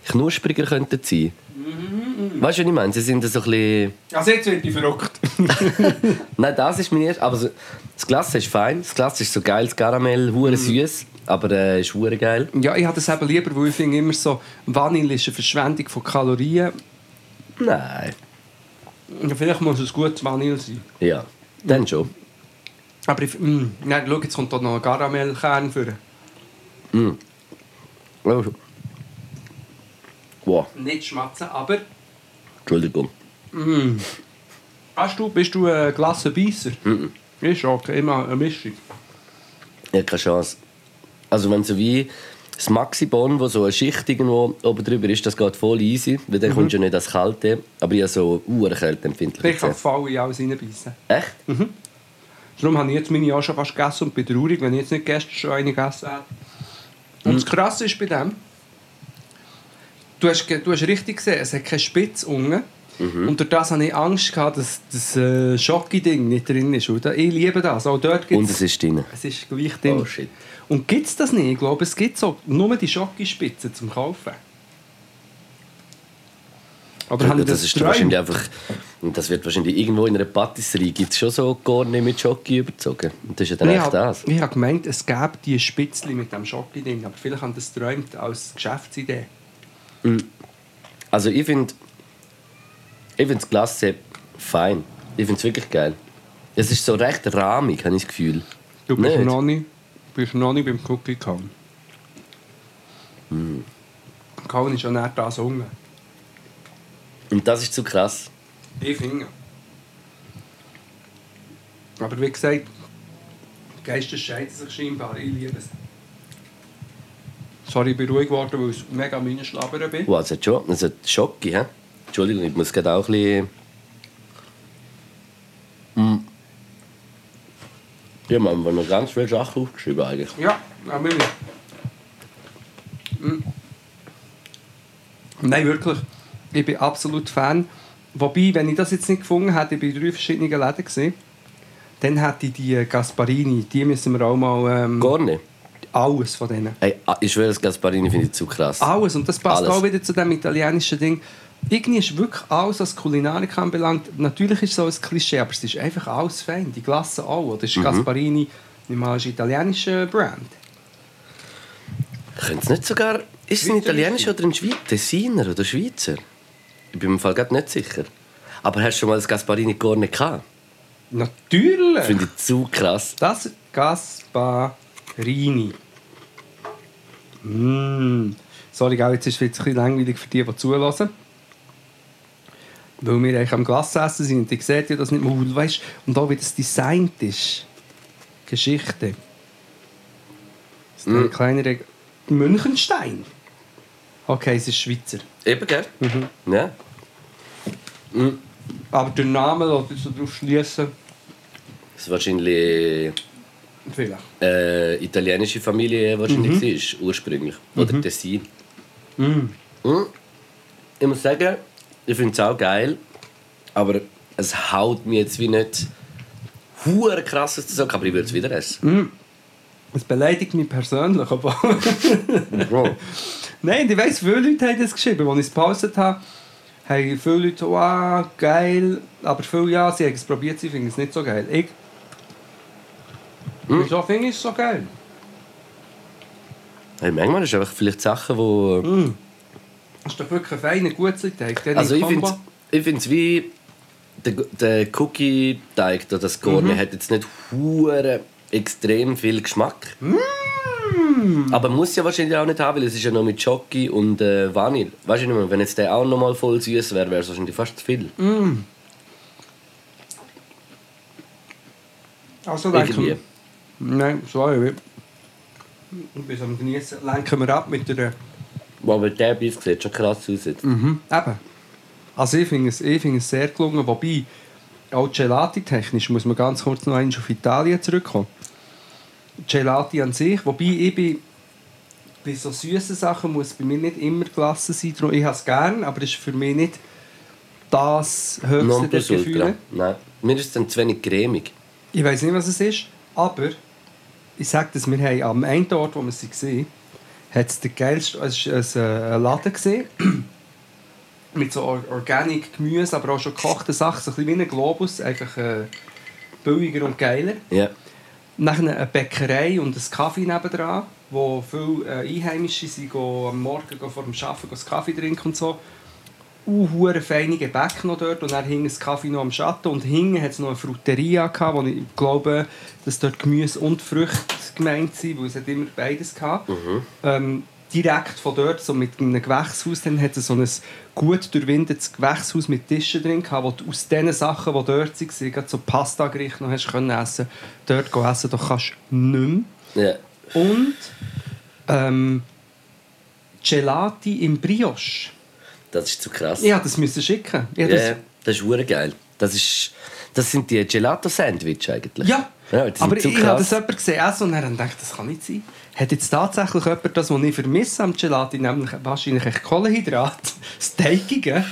knuspriger könnten sein. Mhm. Weißt du, was ich meine? Sie sind so ein bisschen... also jetzt werde ich verrückt. Nein, das ist erst. Aber das Glas ist fein. Das Glas ist so geil, das Karamell, hure süß, aber äh, ist hure geil. ja, ich habe das eben lieber, weil ich finde immer so, Vanille ist eine Verschwendung von Kalorien. Nein. Ja, vielleicht muss es gut Vanille sein. Ja, dann schon. Aber ich, mm, nein, schau, jetzt kommt da noch ein Karamellkern für. Oh. Wow, Nicht schmatzen, aber... Entschuldigung. Hast du, bist du ein Glassenbeisser? Mhm. Ist okay, immer eine Mischung. Ich habe keine Chance. Also wenn so wie das Maxi-Bon, wo so eine Schicht irgendwo oben drüber ist, das geht voll easy, weil dann kommst du ja nicht das Kalte. Aber ich habe so urkälteempfindliche Ich kann voll in alles reinbeissen. Echt? Darum habe ich jetzt meine auch schon fast gegessen und bin traurig, wenn ich jetzt nicht gestern schon eine gegessen hätte. Und das Krasse ist bei dem, du hast, du hast richtig gesehen, es hat keine Spitze unten. Und durch das hatte ich Angst, gehabt, dass das äh, Schocki-Ding nicht drin ist. Und ich liebe das. Auch dort Und gibt's, es ist drin. es ist gleich drin. Oh shit. Und gibt es das nicht? Ich glaube, es gibt so nur die Schocki-Spitze zum Kaufen. Oder habe ich das das ist wahrscheinlich einfach. Und das wird wahrscheinlich irgendwo in einer Patisserie gibt es schon so Gorne mit Schoki überzogen. Und das ist ja dann echt das. ich habe gemeint, es gäbe die Spitzli mit dem Schocki-Ding, aber vielleicht haben das geträumt als Geschäftsidee. Also ich finde ich finde das Glas sehr fein. Ich finde es wirklich geil. Es ist so recht rahmig, habe ich das Gefühl. Du bist Nicht? noch nicht, bist noch nicht beim Cookie Cone. Mm. Cone ist ja nicht das unten. Und das ist zu krass. Ich finde. Aber wie gesagt, Geister scheiden sich scheinbar. Ich liebe es. Sorry, ich bin ruhig geworden, weil ich mega meine Schlabber bin. Wow, es hat schon es hat Schoki, hä? Entschuldigung, ich muss gerade auch ein bisschen. Mm. Man haben noch ganz viele Sachen aufgeschrieben eigentlich. Ja, aber nicht. Mm. Nein, wirklich. Ich bin absolut Fan. Wobei, wenn ich das jetzt nicht gefunden hätte, ich war drei verschiedenen Läden gesehen, dann hätte ich die Gasparini, die müssen wir auch mal. Ähm, Gar nicht. alles von denen. Hey, ah, ich schwöre, das Gasparini finde ich zu krass. Alles. Und das passt Alles. auch wieder zu dem italienischen Ding. Irgendwie ist wirklich alles, was Kulinarik anbelangt. Natürlich ist es so ein Klischee, aber es ist einfach alles fein. Die Glasse auch. Das ist Mhm. Gasparini, mal ein italienischer Brand. Könnte es nicht sogar. Ist es ein italienischer oder ein Schweizer? Tessiner oder Schweizer? Ich bin mir im Fall gerade nicht sicher. Aber hast du schon mal das Gasparini gar nicht gehabt? Natürlich! Finde ich zu krass. Das ist Gasparini. Mm. Sorry, jetzt ist es jetzt ein bisschen langweilig für die, die zulassen. Weil wir eigentlich am Glas essen sind und ich seht ja das nicht mehr. Und, weißt, und auch wie das designt ist. Geschichte. Das ist ein Mm. kleiner Reg- Münchenstein. Okay, es ist Schweizer. Eben, gell? Ja. Aber der Name lässt so drauf schließen. Das ist wahrscheinlich Vielleicht. äh, italienische Familie wahrscheinlich war, ursprünglich. Oder Tessin. Mhm. Ich muss sagen, ich finde es auch geil, aber es haut mir jetzt wie nicht hure krasses zu sagen, aber ich würde es wieder essen. Es beleidigt mich persönlich, aber... Bro. Nein, ich weiss, viele Leute haben das geschrieben. Als ich es gepostet habe, haben viele Leute wow, geil. Aber viele ja, sie haben es probiert, sie finden es nicht so geil. Ich. Wieso finde ich es so geil? Hey, manchmal ist einfach vielleicht Sachen, wo... Das ist doch wirklich ein feiner, guter Teig. Der Also ich finde ich find's wie der, der Cookie-Teig, oder das Gorne, hat jetzt nicht hure extrem viel Geschmack. Aber muss ja wahrscheinlich auch nicht haben, weil es ist ja noch mit Schoki und äh, Vanille. Weißt du nicht mehr, wenn jetzt der auch noch mal voll süß wäre, wäre es wahrscheinlich fast zu viel. Also Irgendwie. lenken Nein, sorry. Bis am Genießen lenken wir ab mit der... Aber der Biss sieht schon krass aus. Jetzt. Mhm, eben. Also ich finde es, ich finde es sehr gelungen, wobei auch Gelati-technisch muss man ganz kurz noch einmal auf Italien zurückkommen. Gelati an sich, wobei ich bei, bei so süßen Sachen muss bei mir nicht immer gelassen sein. Ich habe es gerne, aber es ist für mich nicht das höchste der. Gefühle. Nein, mir ist es dann zu wenig cremig. Ich weiß nicht, was es ist, aber ich sage das, wir haben am einen Ort, wo wir sie gesehen hat es der geilste, es war ein, ein Laden gesehen mit so Or- Organic Gemüse, aber auch schon gekochten Sachen, so ein bisschen wie ein Globus, einfach äh, billiger und geiler. Ja. Nachher eine Bäckerei und ein Kaffee nebendran, wo viele äh, Einheimische sind, go am Morgen go vor dem Arbeiten go einen Kaffee trinken und so. Uh, hure feine Gebäck noch dort und dann hing das Kaffee noch am Schatten und hinten hat es noch eine Fruteria gehabt, wo ich glaube, dass dort Gemüse und Früchte gemeint sind, weil es hat immer beides gehabt. Ähm, direkt von dort, so mit einem Gewächshaus, dann hat es so ein gut durchwindetes Gewächshaus mit Tischen drin gehabt, wo du aus den Sachen, die dort waren, gerade so Pasta-Gerichte noch hast können essen, dort essen, da kannst du nicht mehr. ja. Und ähm, Gelati im Brioche. Das ist zu krass. Ja, das müsste schicken. Ja, das, ja, das ist hure geil. Das, ist, das sind die Gelato-Sandwich eigentlich. ja. ja aber ich habe das jemand gesehen essen und dann dachte das kann nicht sein. Hat jetzt tatsächlich jemand das, was ich vermisse am Gelati, nämlich wahrscheinlich echt Kohlenhydrat, das Teigige,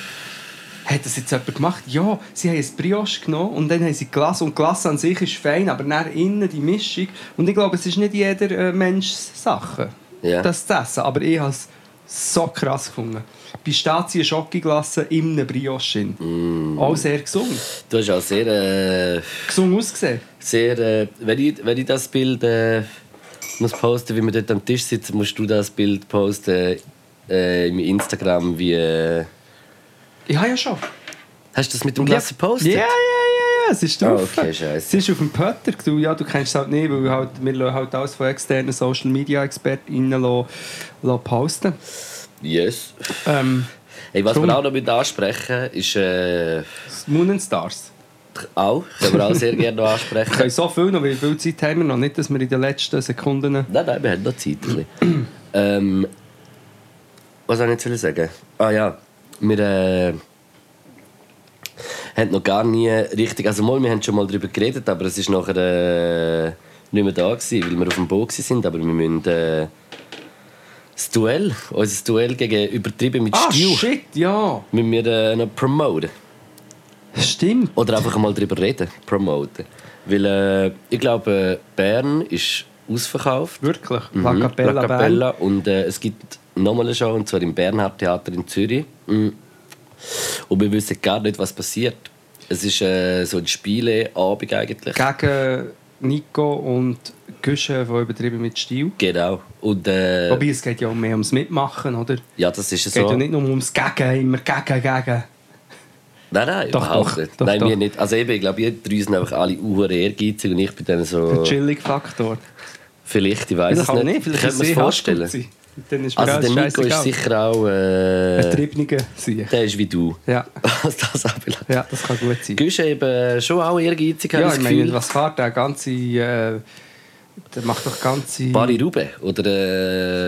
hat das jetzt jemand gemacht? Ja, sie haben ein Brioche genommen und dann haben sie Glas und Glas an sich ist fein, aber nach innen die Mischung und ich glaube, es ist nicht jeder äh, Mensch Sache, Ja. das zu essen, aber ich habe es so krass gefunden. Pistazien Schokoglasse in einem Brioche. Mm. Auch sehr gesund. Du hast auch sehr, äh, Gesund ausgesehen. sehr äh, wenn, ich, wenn ich das Bild äh, muss posten, wie wir dort am Tisch sitzen, musst du das Bild posten äh, im Instagram, wie... Äh, Ich habe ja schon. hast du das mit dem Glas gepostet? Ja, ja, ja, ja, es ist Ah, drauf. okay, scheisse. Es ist auf dem Pötter. Du, ja, du kennst es halt nicht, weil halt, wir halt alles von externen Social Media ExpertInnen lassen- lassen posten. Yes. Ähm, Hey, was wir auch noch mit ansprechen, ist... Äh, Moon and Stars. auch, können wir auch sehr gerne noch Wir ansprechen. können so viel noch, weil viel Zeit haben wir noch nicht, dass wir in den letzten Sekunden... Nein, nein, wir haben noch Zeit. ähm, was soll ich jetzt sagen? Ah ja, wir, äh, haben noch gar nie richtig. Also, mal, wir haben schon mal darüber geredet, aber es ist nachher äh, nicht mehr da gewesen, weil wir auf dem Boot sind. Aber wir müssen äh, das Duell, unser Duell gegen übertrieben mit Ah, Stil, shit, ja. müssen wir äh, noch promoten. Stimmt. Oder einfach mal darüber reden, promoten. Weil äh, ich glaube, Bern ist ausverkauft. Wirklich. Mhm, La Capella, La Capella. Und äh, es gibt nochmal eine Show, und zwar im Bernhard Theater in Zürich. Mhm. Und wir wissen gar nicht, was passiert. Es ist äh, so ein Spieleabend eigentlich. Bern. Gegen Nico und Güsche von übertrieben mit Stil. Genau. Und äh, Wobei, es geht ja auch mehr ums Mitmachen, oder? Es ja, das ist geht so. ja nicht nur ums Gegen, immer Gegen, Gegen. Nein, nein, Doch, überhaupt doch, nicht. doch, nein, doch. wir nicht. Also eben, ich glaube, ihr drei sind einfach alle uhr ehrgeizig und ich bin dann Der so... Chilling-Faktor. Vielleicht, ich weiß es nicht. nicht, vielleicht mir sie es vorstellen. Dann ist Also der Nico ist sicher auch... Äh, Betriebene sein. der ist wie du. Ja. Was das anbelangt. ja, das kann gut sein. Güsch eben schon auch ehrgeizig, habe Ja, ich meine, was fährt der ganze... Äh, der macht doch ganze... Bari Rube oder...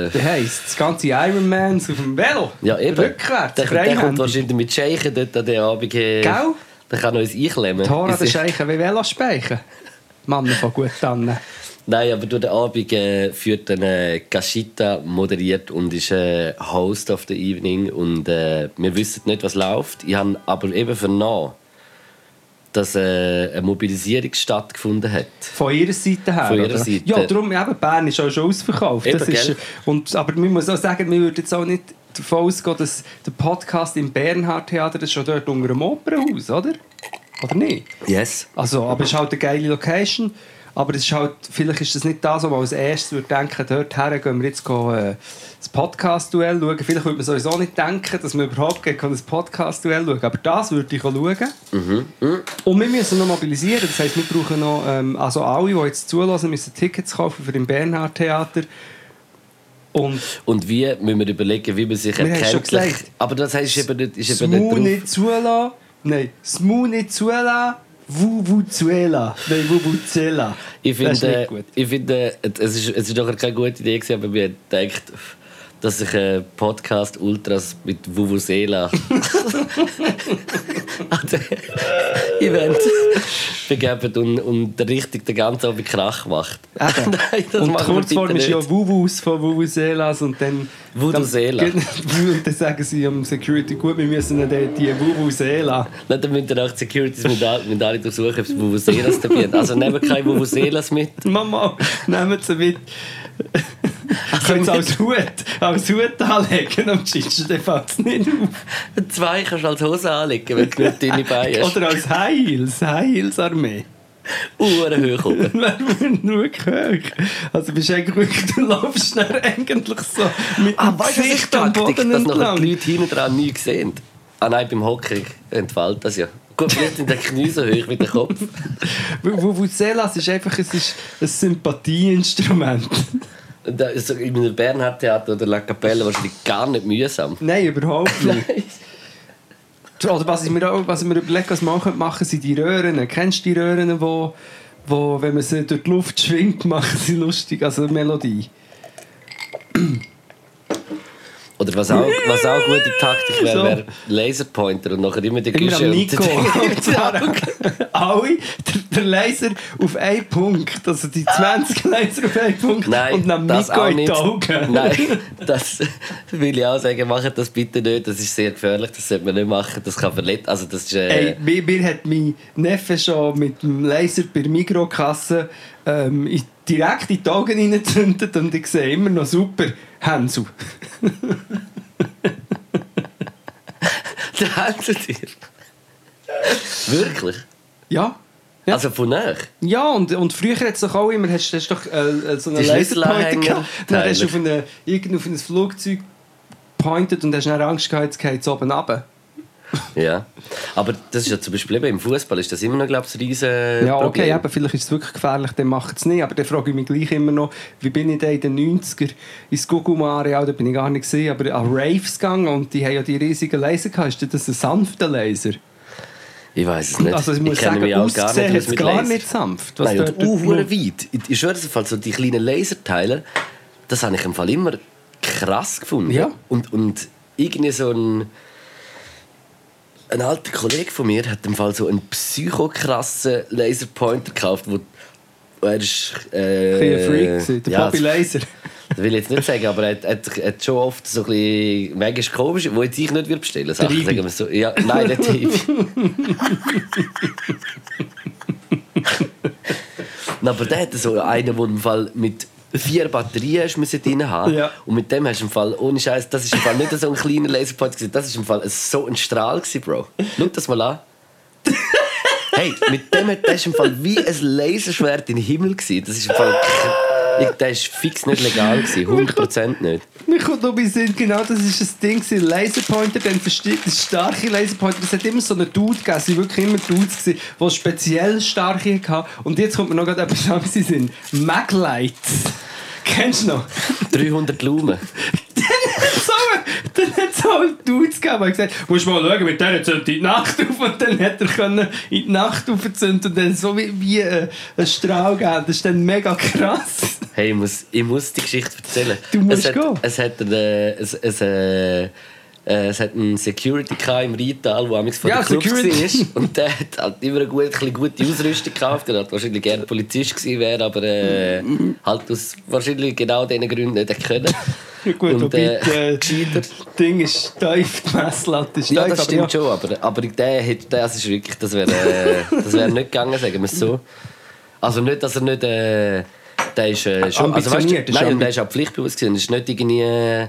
Äh, Wie heisst das ganze Ironmans auf dem Velo? ja, eben. Rückwärts, Der, der kommt wahrscheinlich mit Scheichen dort an den Abend. Äh, Gell? Der kann uns einklemmen. Tora der Ich- Scheichen wie Velo speichen. Mann von gut an. Nein, aber durch den Abend äh, führt dann äh, moderiert und ist äh, Host of the Evening und äh, wir wissen nicht, was läuft. Ich habe aber eben vernommen, dass äh, eine Mobilisierung stattgefunden hat. Von ihrer Seite her? Von ihrer oder? Seite. Ja, darum, eben, Bern ist auch schon ausverkauft. Eben, das ist, gell? und, aber man muss auch sagen, wir würden jetzt auch nicht davon ausgehen, dass der Podcast im Bernhard Theater das ist schon dort unter dem Opernhaus, oder? Oder nicht? Yes. Also, aber es ist halt eine geile Location. Aber es ist halt, vielleicht ist das nicht das, was man als erstes würde denken, dorthin gehen wir jetzt äh, das Podcast-Duell schauen. Vielleicht würde man sowieso nicht denken, dass man überhaupt kann das Podcast-Duell schauen Aber das würde ich schauen. Und wir müssen noch mobilisieren. Das heisst, wir brauchen noch, ähm, also alle, die jetzt zulassen, müssen Tickets kaufen für den Bernhard Theater. Und Und wie müssen wir überlegen, wie man sich erkenntlich... Aber das heisst eben nicht, ist eben nicht nicht zulassen. Nein, das Mu nicht zulassen. Vuvuzuela. Nein, Vuvuzela. Ich finde, ich finde es, ist, es ist doch keine gute Idee gewesen, aber wir haben gedacht, dass sich ein Podcast Ultras mit Vuvuzela an den Event begeben und, und richtig den ganzen Abend Krach macht. Eben. Nein, das und Kurzform bitte ist ja. Vuvus von Vuvuzelas und dann... Vuvuzela. Dann, und dann sagen sie am Security, gut, wir müssen dann die Vuvuzela... Nicht, dann müssen wir auch die Securities mit mit alle durchsuchen, ob es Vuvuzelas dabei haben. Also nehmen keine Vuvuzelas mit. Mama, nehmen Sie mit. Können Sie als Hut, als Hut anlegen, am Tschitsch, dann fällt es nicht auf. Zwei kannst du als Hose anlegen, wenn du nicht deine Beine hast. Oder als Heils, Heilsarmee. Uhren hoch oben. Wenn nur hoch. Also bist du eigentlich wirklich, du laufst dann eigentlich so mit Ah, weißt Gesicht am Boden dass entlang. die Leute hinten dran nichts sehen. Ah nein, beim Hockey entfällt das ja. Gut, vielleicht sind die Knie so hoch wie der Kopf. Vuvuzelas ist einfach es ist ein Sympathieinstrument. Da ist so in einem Bernhard Theater oder La Capella wahrscheinlich gar nicht mühsam. Nein, überhaupt nicht. Oder was ich mir, auch, was ich mir überlege, was man machen könnte, sind die Röhren. Kennst du die Röhren, wo, wo, wenn man sie durch die Luft schwingt, machen sie lustig, also eine Melodie? Oder was auch, was auch eine gute Taktik wäre, wäre Laserpointer und nachher immer die Güsche Nico. alle, der, Laser auf einen Punkt, also die 20 Laser auf einen Punkt Nein, und dann Nico in die nicht. Augen. Nein, das will ich auch sagen. Macht das bitte nicht. Das ist sehr gefährlich. Das sollte man nicht machen. Das kann verletzen. Also das ist, äh, Ey, mir, mir hat mein Neffe schon mit dem Laser bei der Mikrokasse ähm, in- direkt in die Augen reingezündet und ich sehe immer noch super Hänsel. der Hände dir. Wirklich? Ja. Ja. Also von näher? Ja, und, und früher hat es doch auch immer, hast, hast doch äh, so einen Laserpointer gehabt. Dann hast du auf, eine, auf ein Flugzeug pointet und hast dann Angst gehabt, jetzt geht es oben runter. Ja. Aber das ist ja zum Beispiel eben im Fußball ist das immer noch, glaube ich, ein riesen Ja, okay, Problem. eben, vielleicht ist es wirklich gefährlich, dann macht es nicht. Aber dann frage ich mich gleich immer noch, wie bin ich denn in den 90er ins Gugumareal, da bin ich gar nicht gesehen, aber an Raves gegangen und die haben ja die riesigen Laser gehabt. Ist das ein sanfter Laser? Ich weiß es nicht. Also ich muss kenne sagen, mich auch gar nicht aus mit gar Laser. nicht sanft. was Nein, und die weit. Ich- Ich schwöre so die kleinen Laserteile, das habe ich im Fall immer krass gefunden. Ja. Und, und irgendwie so ein... ein alter Kollege von mir hat im Fall so einen psychokrassen Laserpointer gekauft, wo er ist, äh, Ein Freak, gewesen, der ja, Bobby Laser. Das will ich jetzt nicht sagen, aber er hat, hat, hat schon oft so ein bisschen manchmal komisch, wo jetzt ich nicht würde bestellen Sachen, sagen wir so. Ja, nein, der. Nein, aber der hat so einen, der im Fall mit vier Batterien hast müssen drin haben Ja. und mit dem hast du im Fall ohne Scheiß, das ist im Fall nicht so ein kleiner Laserpoint gewesen, das ist im Fall so ein Strahl gewesen, Bro. Schau das mal an. Hey, mit dem hat das im Fall wie ein Laserschwert in den Himmel gewesen. Das ist im Fall der ist fix nicht legal gewesen, 100% nicht. Mir kommt noch bei Sinn, genau das ist das Ding. gewesen. Laserpointer, dann versteht das starke Laserpointer. Es hat immer so einen Dude gegeben, es waren wirklich immer Dudes, gewesen, die speziell starke hatten. Und jetzt kommt mir noch gerade etwas anderes in den Sinn. Maglights. Kennst du noch? 300 Lumen. so, dann hat es halt Dudes gegeben, die gesagt musst mal schauen, mit der zündet die Nacht auf. Und dann hat er können in die Nacht aufzünden und dann so wie, wie äh, ein Strahl geben. Das ist dann mega krass. Hey, ich muss, ich muss die Geschichte erzählen. Du musst es hat, gehen. Es hat, äh, es, es, äh, äh, es hat einen Security im Rheintal, der amigs vor Ja, der Club Security. war. Und der hat halt immer eine gute, ein gute Ausrüstung gekauft. Er hat wahrscheinlich gerne Polizist gewesen wäre, aber äh, halt aus wahrscheinlich genau diesen Gründen nicht können. Gut, Und, äh, äh, das Ding ist steif, die Messlatte ist Ja, steif. das aber stimmt schon, aber, aber der hätte, das ist wirklich, das wäre äh, das wär nicht gegangen, sagen wir es so. Also nicht, dass er nicht, äh, der ist äh, schon, also weißt du, nein, der ist auch pflichtbewusst gewesen, das ist nicht irgendwie,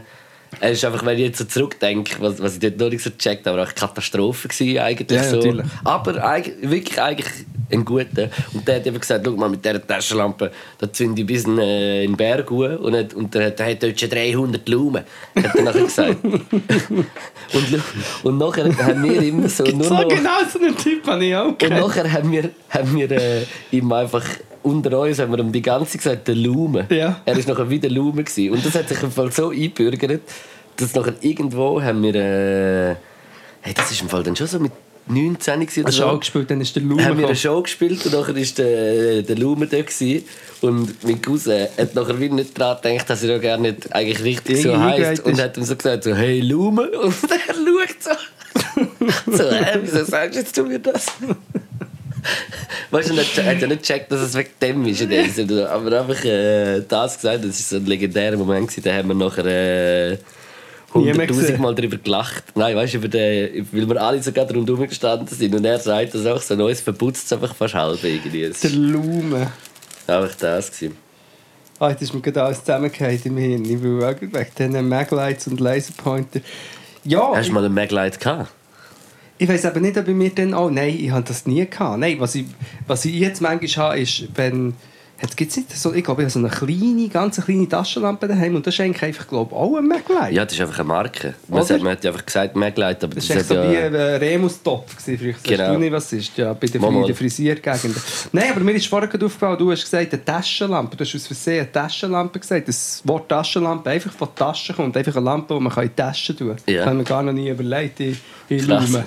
er ist einfach, wenn ich jetzt so zurückdenke, was, was ich dort noch nicht so gecheckt habe, aber auch eine Katastrophe eigentlich Ja, so. natürlich. Aber eig- wirklich eigentlich ein guter. Und der hat eben gesagt, schau mal, mit dieser Taschenlampe, da zünde ich bis in, äh, in den Berg hoch und, hat- und der hat, der hat dort schon 300 Lumen, hat er nachher gesagt. und, und nachher haben wir immer so nur So noch... genau so einen Typ habe ich auch Und gekannt. nachher haben wir, haben wir äh, ihm einfach unter uns haben wir ihm die ganze Zeit gesagt, der Lume. Ja. Er war nachher wieder Lume. Gewesen. Und das hat sich im Fall so eingebürgert, dass nachher irgendwo haben wir. Äh, hey, das ist im Fall dann schon so mit 19 gewesen du so. auch gespielt, dann ist der Lume haben wir eine. Show gespielt und nachher war der, der Lume da. Gewesen. Und mein Cousin hat nachher wieder nicht daran gedacht, dass er ja gar nicht eigentlich richtig so heisst. Und hat ihm so gesagt, so, hey Lume. Und er schaut so. so, hä, wieso sagst jetzt du mir das? Weißt du, er hat ja nicht gecheckt, dass es wegen dem ist. Aber einfach äh, das gesagt, das war so ein legendärer Moment. Gewesen. Da haben wir nachher äh, Nie mehr 100'000 gesehen. Mal darüber gelacht. Nein, weißt du, über den, weil wir alle sogar rundherum gestanden sind. Und er sagt das auch so, neues verputzt es einfach fast halb irgendwie. Das Der Lume. einfach das. Gewesen. Ah, jetzt ist mir gerade alles zusammengefallen im Hirn. Ich will auch wegen diesen Maglights und Laserpointer. Ja, Hast du mal ein Maglite gehabt? Ich weiß aber nicht, ob ich mir dann... Oh nein, ich habe das nie gehabt. Nein, was ich, was ich jetzt manchmal habe, ist, wenn... Jetzt gibt's nicht so, ich glaube, ich habe so eine kleine, ganz kleine Taschenlampe daheim und das ist eigentlich einfach, glaube ich, auch ein Maglite. Ja, das ist einfach eine Marke. Man, sagt, man hat ja einfach gesagt Maglite, aber Das das, echt so wie ja... ein Remus-Topf. gewesen früher. Weißt Genau. du nicht, was es ist? Ja, bei der, in der Frisiergegend. Nein, aber mir ist vorher gerade aufgefallen, du hast gesagt, eine Taschenlampe. Du hast aus Versehen eine Taschenlampe gesagt. Das Wort Taschenlampe einfach von Taschen kommt. Einfach eine Lampe, die man in die Tasche tun kann. Ja. Das haben wir gar noch nie überlegt. In, Lume.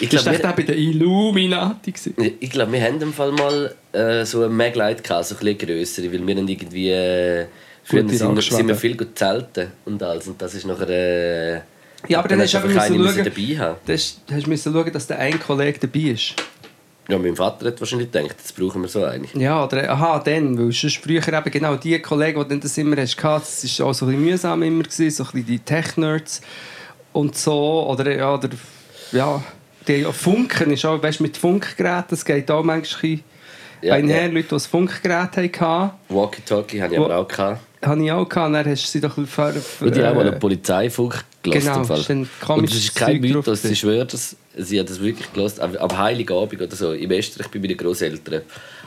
Ich Das war glaube, echt auch bei den Illuminati. ich glaub, wir haben im Fall mal äh, so ein Maglite gehabt, so ein bisschen grössere, weil wir dann irgendwie... Äh, früher sind, sind wir viel gut zelten und alles. Und das ist nachher... Äh, Ja, aber dann, hast du einfach einfach keine müssen müssen schauen, dabei haben. das, hast du müssen schauen, dass der ein Kollege dabei ist. Ja, mein Vater hat wahrscheinlich gedacht, das brauchen wir so eigentlich. Ja, oder, aha, dann, weil sonst früher eben genau die Kollegen, die dann das immer hast, das war auch so ein bisschen mühsam immer, gewesen, so ein bisschen die Tech-Nerds und so, oder, ja, oder, ja, die Funken ist auch, weißt du, mit Funkgeräten, das geht auch manchmal ein Ja, einher, ja. Leute, die ein Funkgerät hatten, Walkie-Talkie habe ich aber auch gehabt. habe ich auch gehabt, und dann hast du sie doch ein bisschen ver- Und die haben mal einen äh, Polizeifunk gelassen. genau, Fall. ist Und komisches das ist kein Mythos, ich schwöre das. Sie hat das wirklich gelassen. Am am Heiligabend oder so, im Österreich bei meinen Großeltern,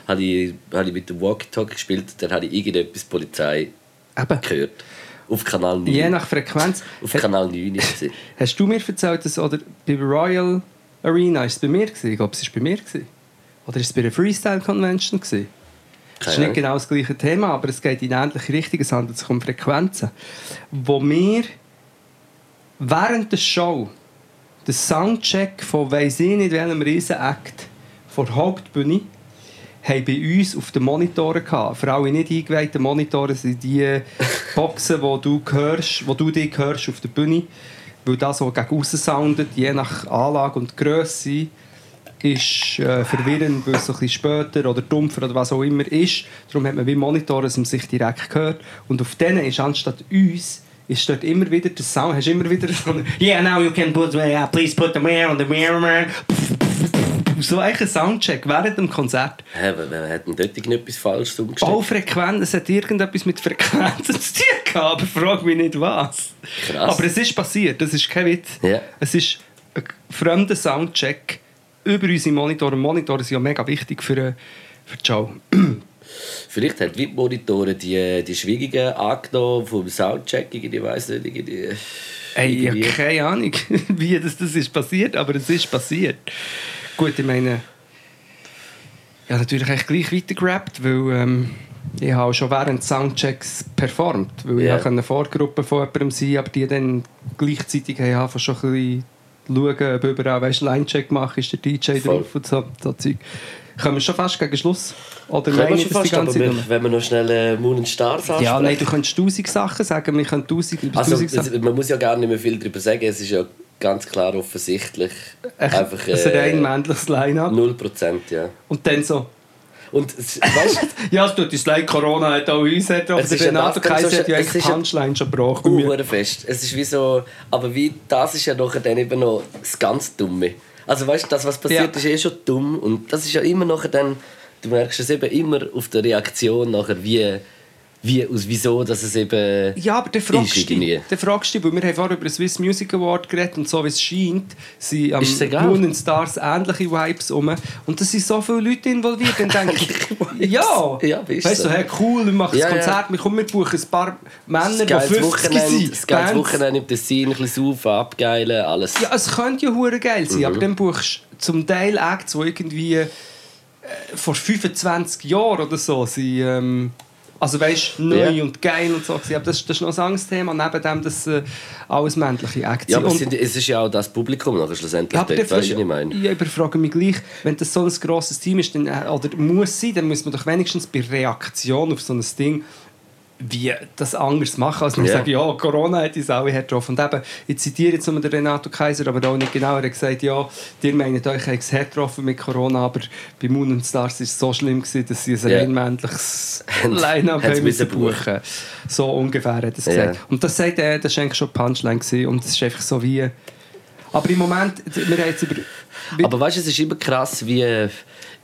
habe ich, habe ich mit dem Walkie-Talkie gespielt, dann habe ich irgendetwas Polizei Eben, gehört. Auf Kanal 9. je nach Frequenz. Auf Hat- Kanal 9 ist es. Hast du mir erzählt, dass oder bei Royal Arena ist es bei mir gewesen? Ich glaube, es war bei mir gewesen. Oder ist es bei der Freestyle Convention gewesen? Das ist nicht genau das gleiche Thema, aber es geht in ähnliche Richtung. Es handelt sich um Frequenzen, wo wir während der Show den Soundcheck von weiss ich nicht welchem riesen Act vor der Hauptbühne haben bei uns auf den Monitoren gehabt. Für alle nicht eingeweihten Monitore sind die Boxen, wo du hörst, wo du dich hörst auf der Bühne, weil das so gegen aussen soundet, je nach Anlage und Größe, ist äh, verwirrend, weil es ein bisschen später oder dumpfer oder was auch immer ist. Darum hat man wie Monitore, dass man sich direkt hört. Und auf denen ist anstatt uns ist dort immer wieder der Sound, hast immer wieder so «Yeah, now you can put, uh, please put the mirror on the mirror». So ein Soundcheck während dem Konzert. Hä, wer, wer hat denn dort irgendetwas falsch umgestellt? Baufrequenz, es hat irgendetwas mit Frequenzen zu tun gehabt, aber frag mich nicht was. Krass. Aber es ist passiert, das ist kein Witz. Ja. Es ist ein fremder Soundcheck über unsere Monitore. Monitore sind ja mega wichtig für, äh, für die Show. Vielleicht hat die Monitore die, die Schwingungen angenommen vom Soundchecking, ich weiß nicht, irgendwie... Ey, ich habe keine Ahnung, wie das, das ist passiert, aber es ist passiert. Gut, ich meine, ja, natürlich echt gleich weitergerappt, weil ähm, ich habe schon während Soundchecks performt, weil Ja. ich eine Vorgruppe von jemandem sein, aber die dann gleichzeitig haben schon ein bisschen schauen, ob überall weißt, Linecheck machen, ist der DJ Voll. drauf und so, so Zeug. Kommen wir schon fast gegen Schluss? Oder Können wir schon fast, aber wir, wenn wir noch schnell äh, Moon and Stars ansprechen. Ja, nein, du könntest tausend Sachen sagen, wir können tausend, über Also, tausend Sachen. man muss ja gar nicht mehr viel darüber sagen, es ist ja ganz klar offensichtlich. Echt, Einfach ein rein äh, männliches Line-Up. 0%, ja. Und dann so, Und weißt du, ja, es tut uns leid, Corona hat auch uns hat auch Es der ist ja Renato Kaiser so- hat ja eigentlich Punchline schon mir. Uhren fest. Es ist wie so, aber wie, das ist ja nachher dann eben noch das ganz Dumme. Also weißt du, das, was passiert, Ja. ist eh schon dumm und das ist ja immer nachher dann, du merkst es eben immer auf der Reaktion nachher, wie, wie aus wieso, dass es eben Ja, aber dann fragst ist du dann fragst du dich, weil wir haben vorher über den Swiss Music Award geredet und so wie es scheint, sind am? Moon Stars ähnliche Vibes um. Und da sind so viele Leute involviert, dann denke ich, ja, Ja, ist weißt du, so. hey, cool, wir machen Ja, ein ja. Konzert, wir, kommen, wir buchen ein paar Männer, die das geiles 50 Wochenende, sind. das Bands. Wochenende im Tessin, ein bisschen saufen, abgeilen, alles. Ja, es könnte ja hure geil sein, Mhm. aber dann buchst du zum Teil Acts, die irgendwie äh, vor 25 Jahren oder so sind, ähm, also weißt neu Ja. und geil und so. Aber das, ist- das ist noch ein anderes Thema, neben dem, dass äh, alles männliche Acts Ja, aber es, Und- es ist ja auch das Publikum nachher schlussendlich ja, dort, weißt du, was ich meine? Ich überfrage mich gleich, wenn das so ein grosses Team ist, dann, äh, oder muss sein, dann muss man doch wenigstens bei Reaktion auf so ein Ding wie das anders machen, als nur Ja. sagen, ja, Corona hat uns alle hart getroffen. Und eben, ich zitiere jetzt nur den Renato Kaiser, aber auch nicht genau, er hat gesagt, ja, ihr meint euch hat es hart getroffen mit Corona, aber bei Moon and Stars war es so schlimm, gewesen, dass sie ein Ja. rein männliches Haben- Line-Up müssen buchen. So ungefähr hat er es gesagt. Und das sagt er, das war eigentlich schon Punchline gewesen, und es ist einfach so wie... Aber im Moment, wir haben jetzt über... Aber weißt du, es ist immer krass, wie,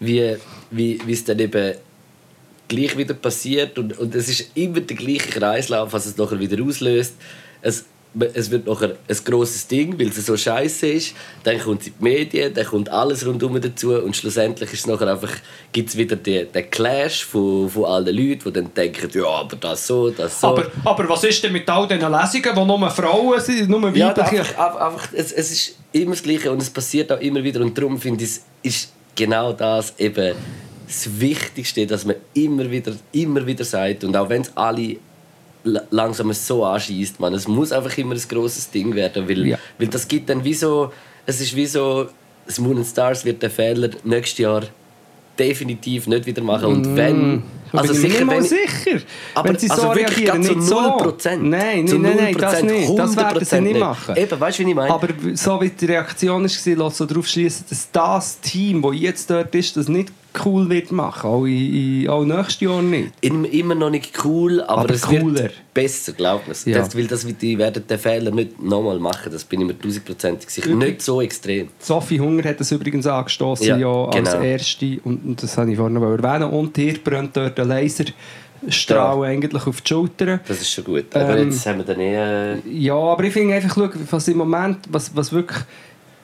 wie, wie, wie es dann eben gleich wieder passiert und, und es ist immer der gleiche Kreislauf, was es nachher wieder auslöst. Es, es wird nachher ein grosses Ding, weil es so scheiße ist. Dann kommt die Medien, dann kommt alles rundum dazu und schlussendlich ist es nachher einfach, gibt es wieder den, den Clash von, von allen Leuten, die dann denken, ja, aber das so, das so. Aber, aber was ist denn mit all diesen Lesungen, wo nur Frauen sind, nur Ja, weibliche? einfach, einfach, es, es ist immer das Gleiche und es passiert auch immer wieder. Und darum finde ich, es ist genau das eben das Wichtigste, dass man immer wieder, immer wieder sagt. Und auch wenn es alle la- langsam so anschießt, man, es muss einfach immer ein grosses Ding werden, weil, Ja. weil das gibt dann wie so, es ist wie so, das Moon and Stars wird den Fehler nächstes Jahr definitiv nicht wieder machen. Und wenn, Da also bin sicher, wenn, sicher. aber wenn sie also so wirklich reagieren, gerade nicht zu so. 0%. Nein, Zu nein, nein, nein, das 0%, nicht. Das werden sie 100% nicht machen. Eben, weißt du, wie ich meine? Aber so wie die Reaktion war, lässt so darauf schließen, dass das Team, das jetzt dort ist, das nicht cool wird machen. Auch, in, in, auch nächstes Jahr nicht. Immer noch nicht cool, aber, Aber es cooler. wird besser, glaubt man. Ja. Das, weil das, die werden den Fehler nicht nochmal machen, das bin ich mir tausendprozentig sicher. Wirklich? Nicht so extrem. Sophie Hunger hat das übrigens angestoßen, Ja, ja, als genau. erste. Und, und das habe ich vorhin noch erwähnen. Und hier brennt dort ein Laserstrahl Ja. eigentlich auf die Schultern. Das ist schon gut. Aber Ähm, jetzt haben wir dann eh... äh, Ja, aber ich finde einfach, schau, was im Moment, was, was wirklich,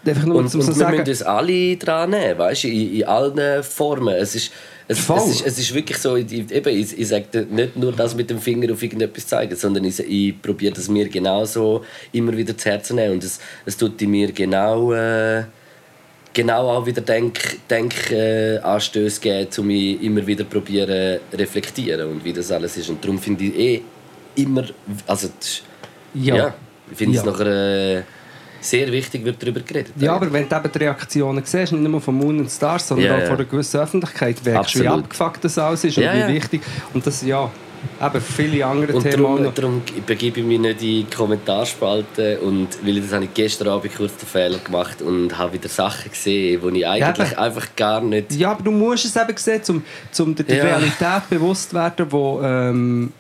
einfach nur Und, zum und so wir sagen, müssen uns alle dran nehmen, weißt du, in, in allen Formen. Es ist, es, es, ist, es ist wirklich so, ich, eben, ich, ich sage nicht nur das mit dem Finger auf irgendetwas zeigen, sondern ich, ich probiere das mir genauso immer wieder zu Herzen nehmen. Und es, es tut in mir genau, äh, genau auch wieder Denk, Denk äh, Anstöße geben, um mich immer wieder probieren reflektieren und wie das alles ist. Und darum finde ich eh immer, also ja. ja, ich finde es Ja. nachher äh, sehr wichtig, wird darüber geredet. Ja, aber wenn du eben die Reaktionen siehst, nicht nur von Moon and Stars, sondern Ja, auch ja. von einer gewissen Öffentlichkeit, merkst du, wie abgefuckt das alles ist und Ja, wie ja. wichtig. Und das, ja, eben viele andere Und Themen darum, darum begebe ich mich nicht in die Kommentarspalte und weil das habe ich gestern Abend kurz den Fehler gemacht und habe wieder Sachen gesehen, die ich eigentlich eben. einfach gar nicht... Ja, aber du musst es eben sehen, um, um der der Ja. Realität bewusst zu werden, wo ähm,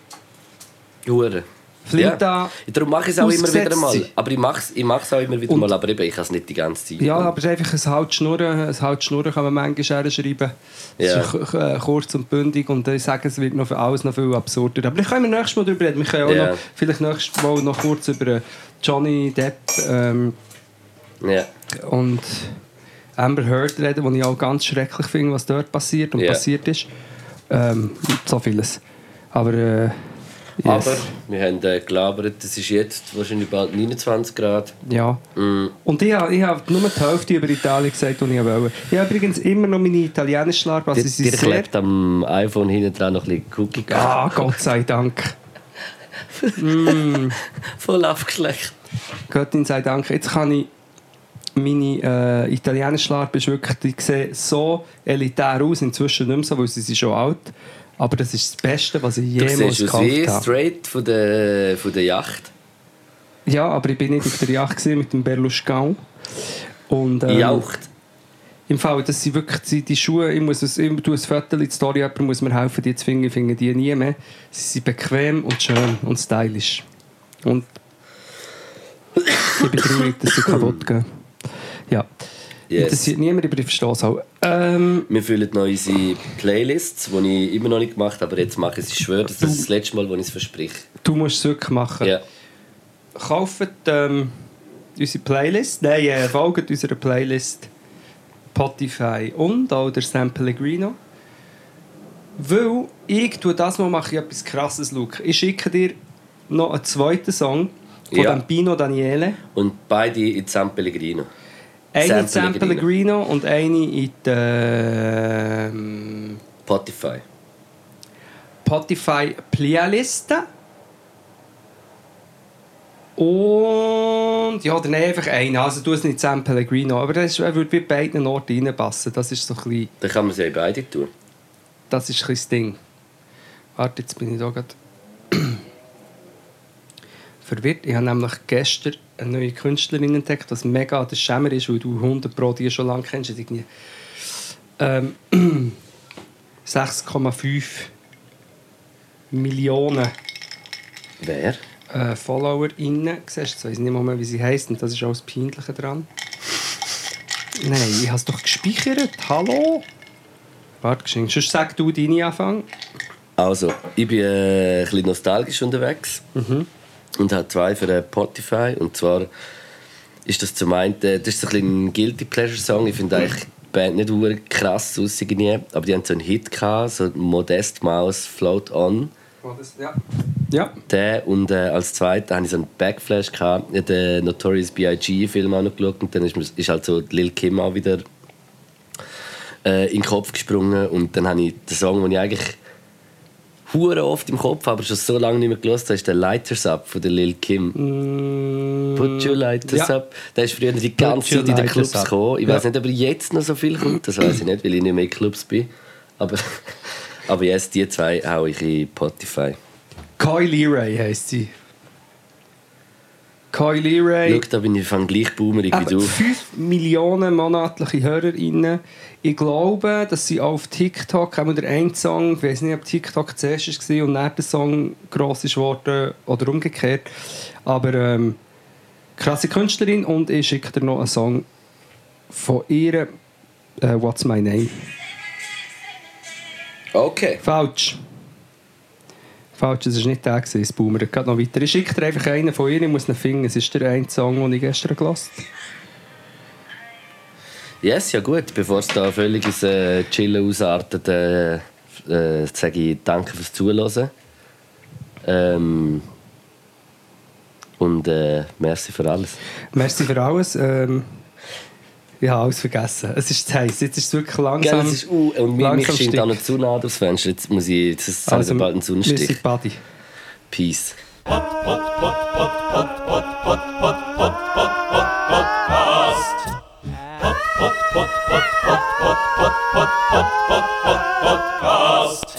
Hure. Flinta... Darum mache ich es auch immer wieder mal. Aber ich mache es ich es auch immer wieder Und- mal, aber eben, ich kann es nicht die ganze Zeit. Ja, aber es ist einfach ein Haltschnurren. Ein Haltschnurren kann man manchmal schreiben. Es Ja. ist k- äh, kurz und bündig und ich sage, es wird noch für alles noch viel absurder. Aber ich können wir nächstes Mal darüber reden. Wir können auch Ja. noch, vielleicht nächstes Mal noch kurz über äh, Johnny Depp ähm, Ja. und Amber Heard reden, wo ich auch ganz schrecklich finde, was dort passiert und passiert ist. Ähm, so vieles. Aber äh, yes. Aber wir haben äh, gelabert, es ist jetzt wahrscheinlich bald 29 Grad. Ja. Mm. Und ich habe, ich habe nur die Hälfte über Italien gesagt, die ich wollte. Ich habe übrigens immer noch meine italienisch Schlaf, also Dir, dir klebt am iPhone hinten dran noch ein bisschen Cookie. Ah, Gott sei Dank. Voll abgeschleckt. Göttin sei Dank. Jetzt kann ich meine äh, italienische Schlarpe ist wirklich, die sehen so elitär aus, inzwischen nicht mehr so, weil sie sind schon alt. Aber das ist das Beste, was ich Du jemals siehst aus wie gekauft habe. straight von der, von der Yacht. Ja, aber ich bin nicht auf der Yacht mit dem Berlusconi. Und, ähm, Jaucht. Im Fall, das sind wirklich die, die Schuhe, ich muss es, ich tue ein Foto in die Story, jemand muss mir helfen, die zu finden, ich finde die nie mehr. Sie sind bequem und schön und stylisch. Und ich bin traurig, dass sie kaputt gehen. Ja. Yes. Interessiert niemand, aber ich verstehe es auch. Ähm, Wir füllen noch unsere Playlists, die ich immer noch nicht gemacht habe, aber jetzt mache ich es. Ich schwöre, das ist das letzte Mal, wo ich es verspreche. du musst es wirklich machen. Ja. Kauft ähm, unsere Playlist, nein, äh, folgt unserer Playlist Spotify und auch der San Pellegrino. Weil ich tue das mal mache ich etwas krasses, Luke. Ich schicke dir noch einen zweiten Song von Ja. Pino Daniele. Und beide in San Pellegrino. Eine in San Pellegrino. Und eine in der ähm, Spotify. Spotify Playlist. Und ja, dann einfach einen. Also du es nicht San Pellegrino, aber das würde bei beiden Orten reinpassen. Das ist so ein bisschen, Dann kann man sie ja beide tun. das ist ein bisschen das Ding. Warte, jetzt bin ich da gerade verwirrt. Ich habe nämlich gestern eine neue Künstlerin entdeckt, was mega der Schämer ist, weil du 100 Pro die schon lange kennst. Irgendwie. Ähm, 6,5 Millionen Wer? äh, FollowerInnen. Siehst du, ich nicht mal, wie sie heisst und das ist auch das Peinliche dran. Nein, ich habe es doch gespeichert. Hallo? Warte, geschenkt. Sonst sag du deine Anfang. Also, ich bin äh, ein bisschen nostalgisch unterwegs und habe zwei für äh, Spotify. Und zwar ist das zum einen, äh, das ist so ein, ein Guilty Pleasure Song. Ich finde eigentlich die Band nicht ur krass aus irgendwie, aber die haben so einen Hit gehabt, so Modest Mouse Float On. Ja. Ja. Der und äh, als zweiter hatte ich so einen Backflash gehabt. Ich habe den Notorious B.I.G. Film auch noch geschaut und dann ist, ist halt so Lil Kim auch wieder äh, in den Kopf gesprungen und dann habe ich den Song, den ich eigentlich hure oft im Kopf aber schon so lange nicht mehr gelesen ist der Lighters Up von der Lil Kim. Put your lighters Ja. up. Der ist früher die ganze Zeit in den Clubs gekommen. Ich Ja. weiß nicht, ob er jetzt noch so viel kommt. Das weiß ich nicht, weil ich nicht mehr in Clubs bin. Aber, aber jetzt die zwei haue ich in Spotify. Coy Leray heisst sie. Coy Leray. Schau, da bin ich fang gleich boomerig wie du. 5 Millionen monatliche HörerInnen. Ich glaube, dass sie auf TikTok, auch der ein Song, ich weiß nicht, ob TikTok zuerst war und dann der Song gross ist oder umgekehrt. Aber ähm, krasse Künstlerin und ich schicke dir noch einen Song von ihr. Äh, What's My Name? Okay. Falsch. Falsch, das war nicht der, gewesen, das Boomer. Geht noch weiter. Ich schicke dir einfach einen von ihr, ich muss ihn finden. Es ist der eine Song, den ich gestern gelassen habe. Yes, ja gut. Bevor es da völlig ins äh, Chillen ausartet, äh, äh, sage ich danke fürs Zuhören. Ähm, und äh, merci für alles. Merci für alles. Ähm, ich habe alles vergessen. Es ist zu heiß. Jetzt ist es wirklich Gell, langsam. es ist, uh, und mir, mich langsam scheint auch noch zu nah durchs Fenster. Jetzt muss ich, jetzt ist also, bald ein wir Sonnenstich. sind Buddy. Peace. Podcast.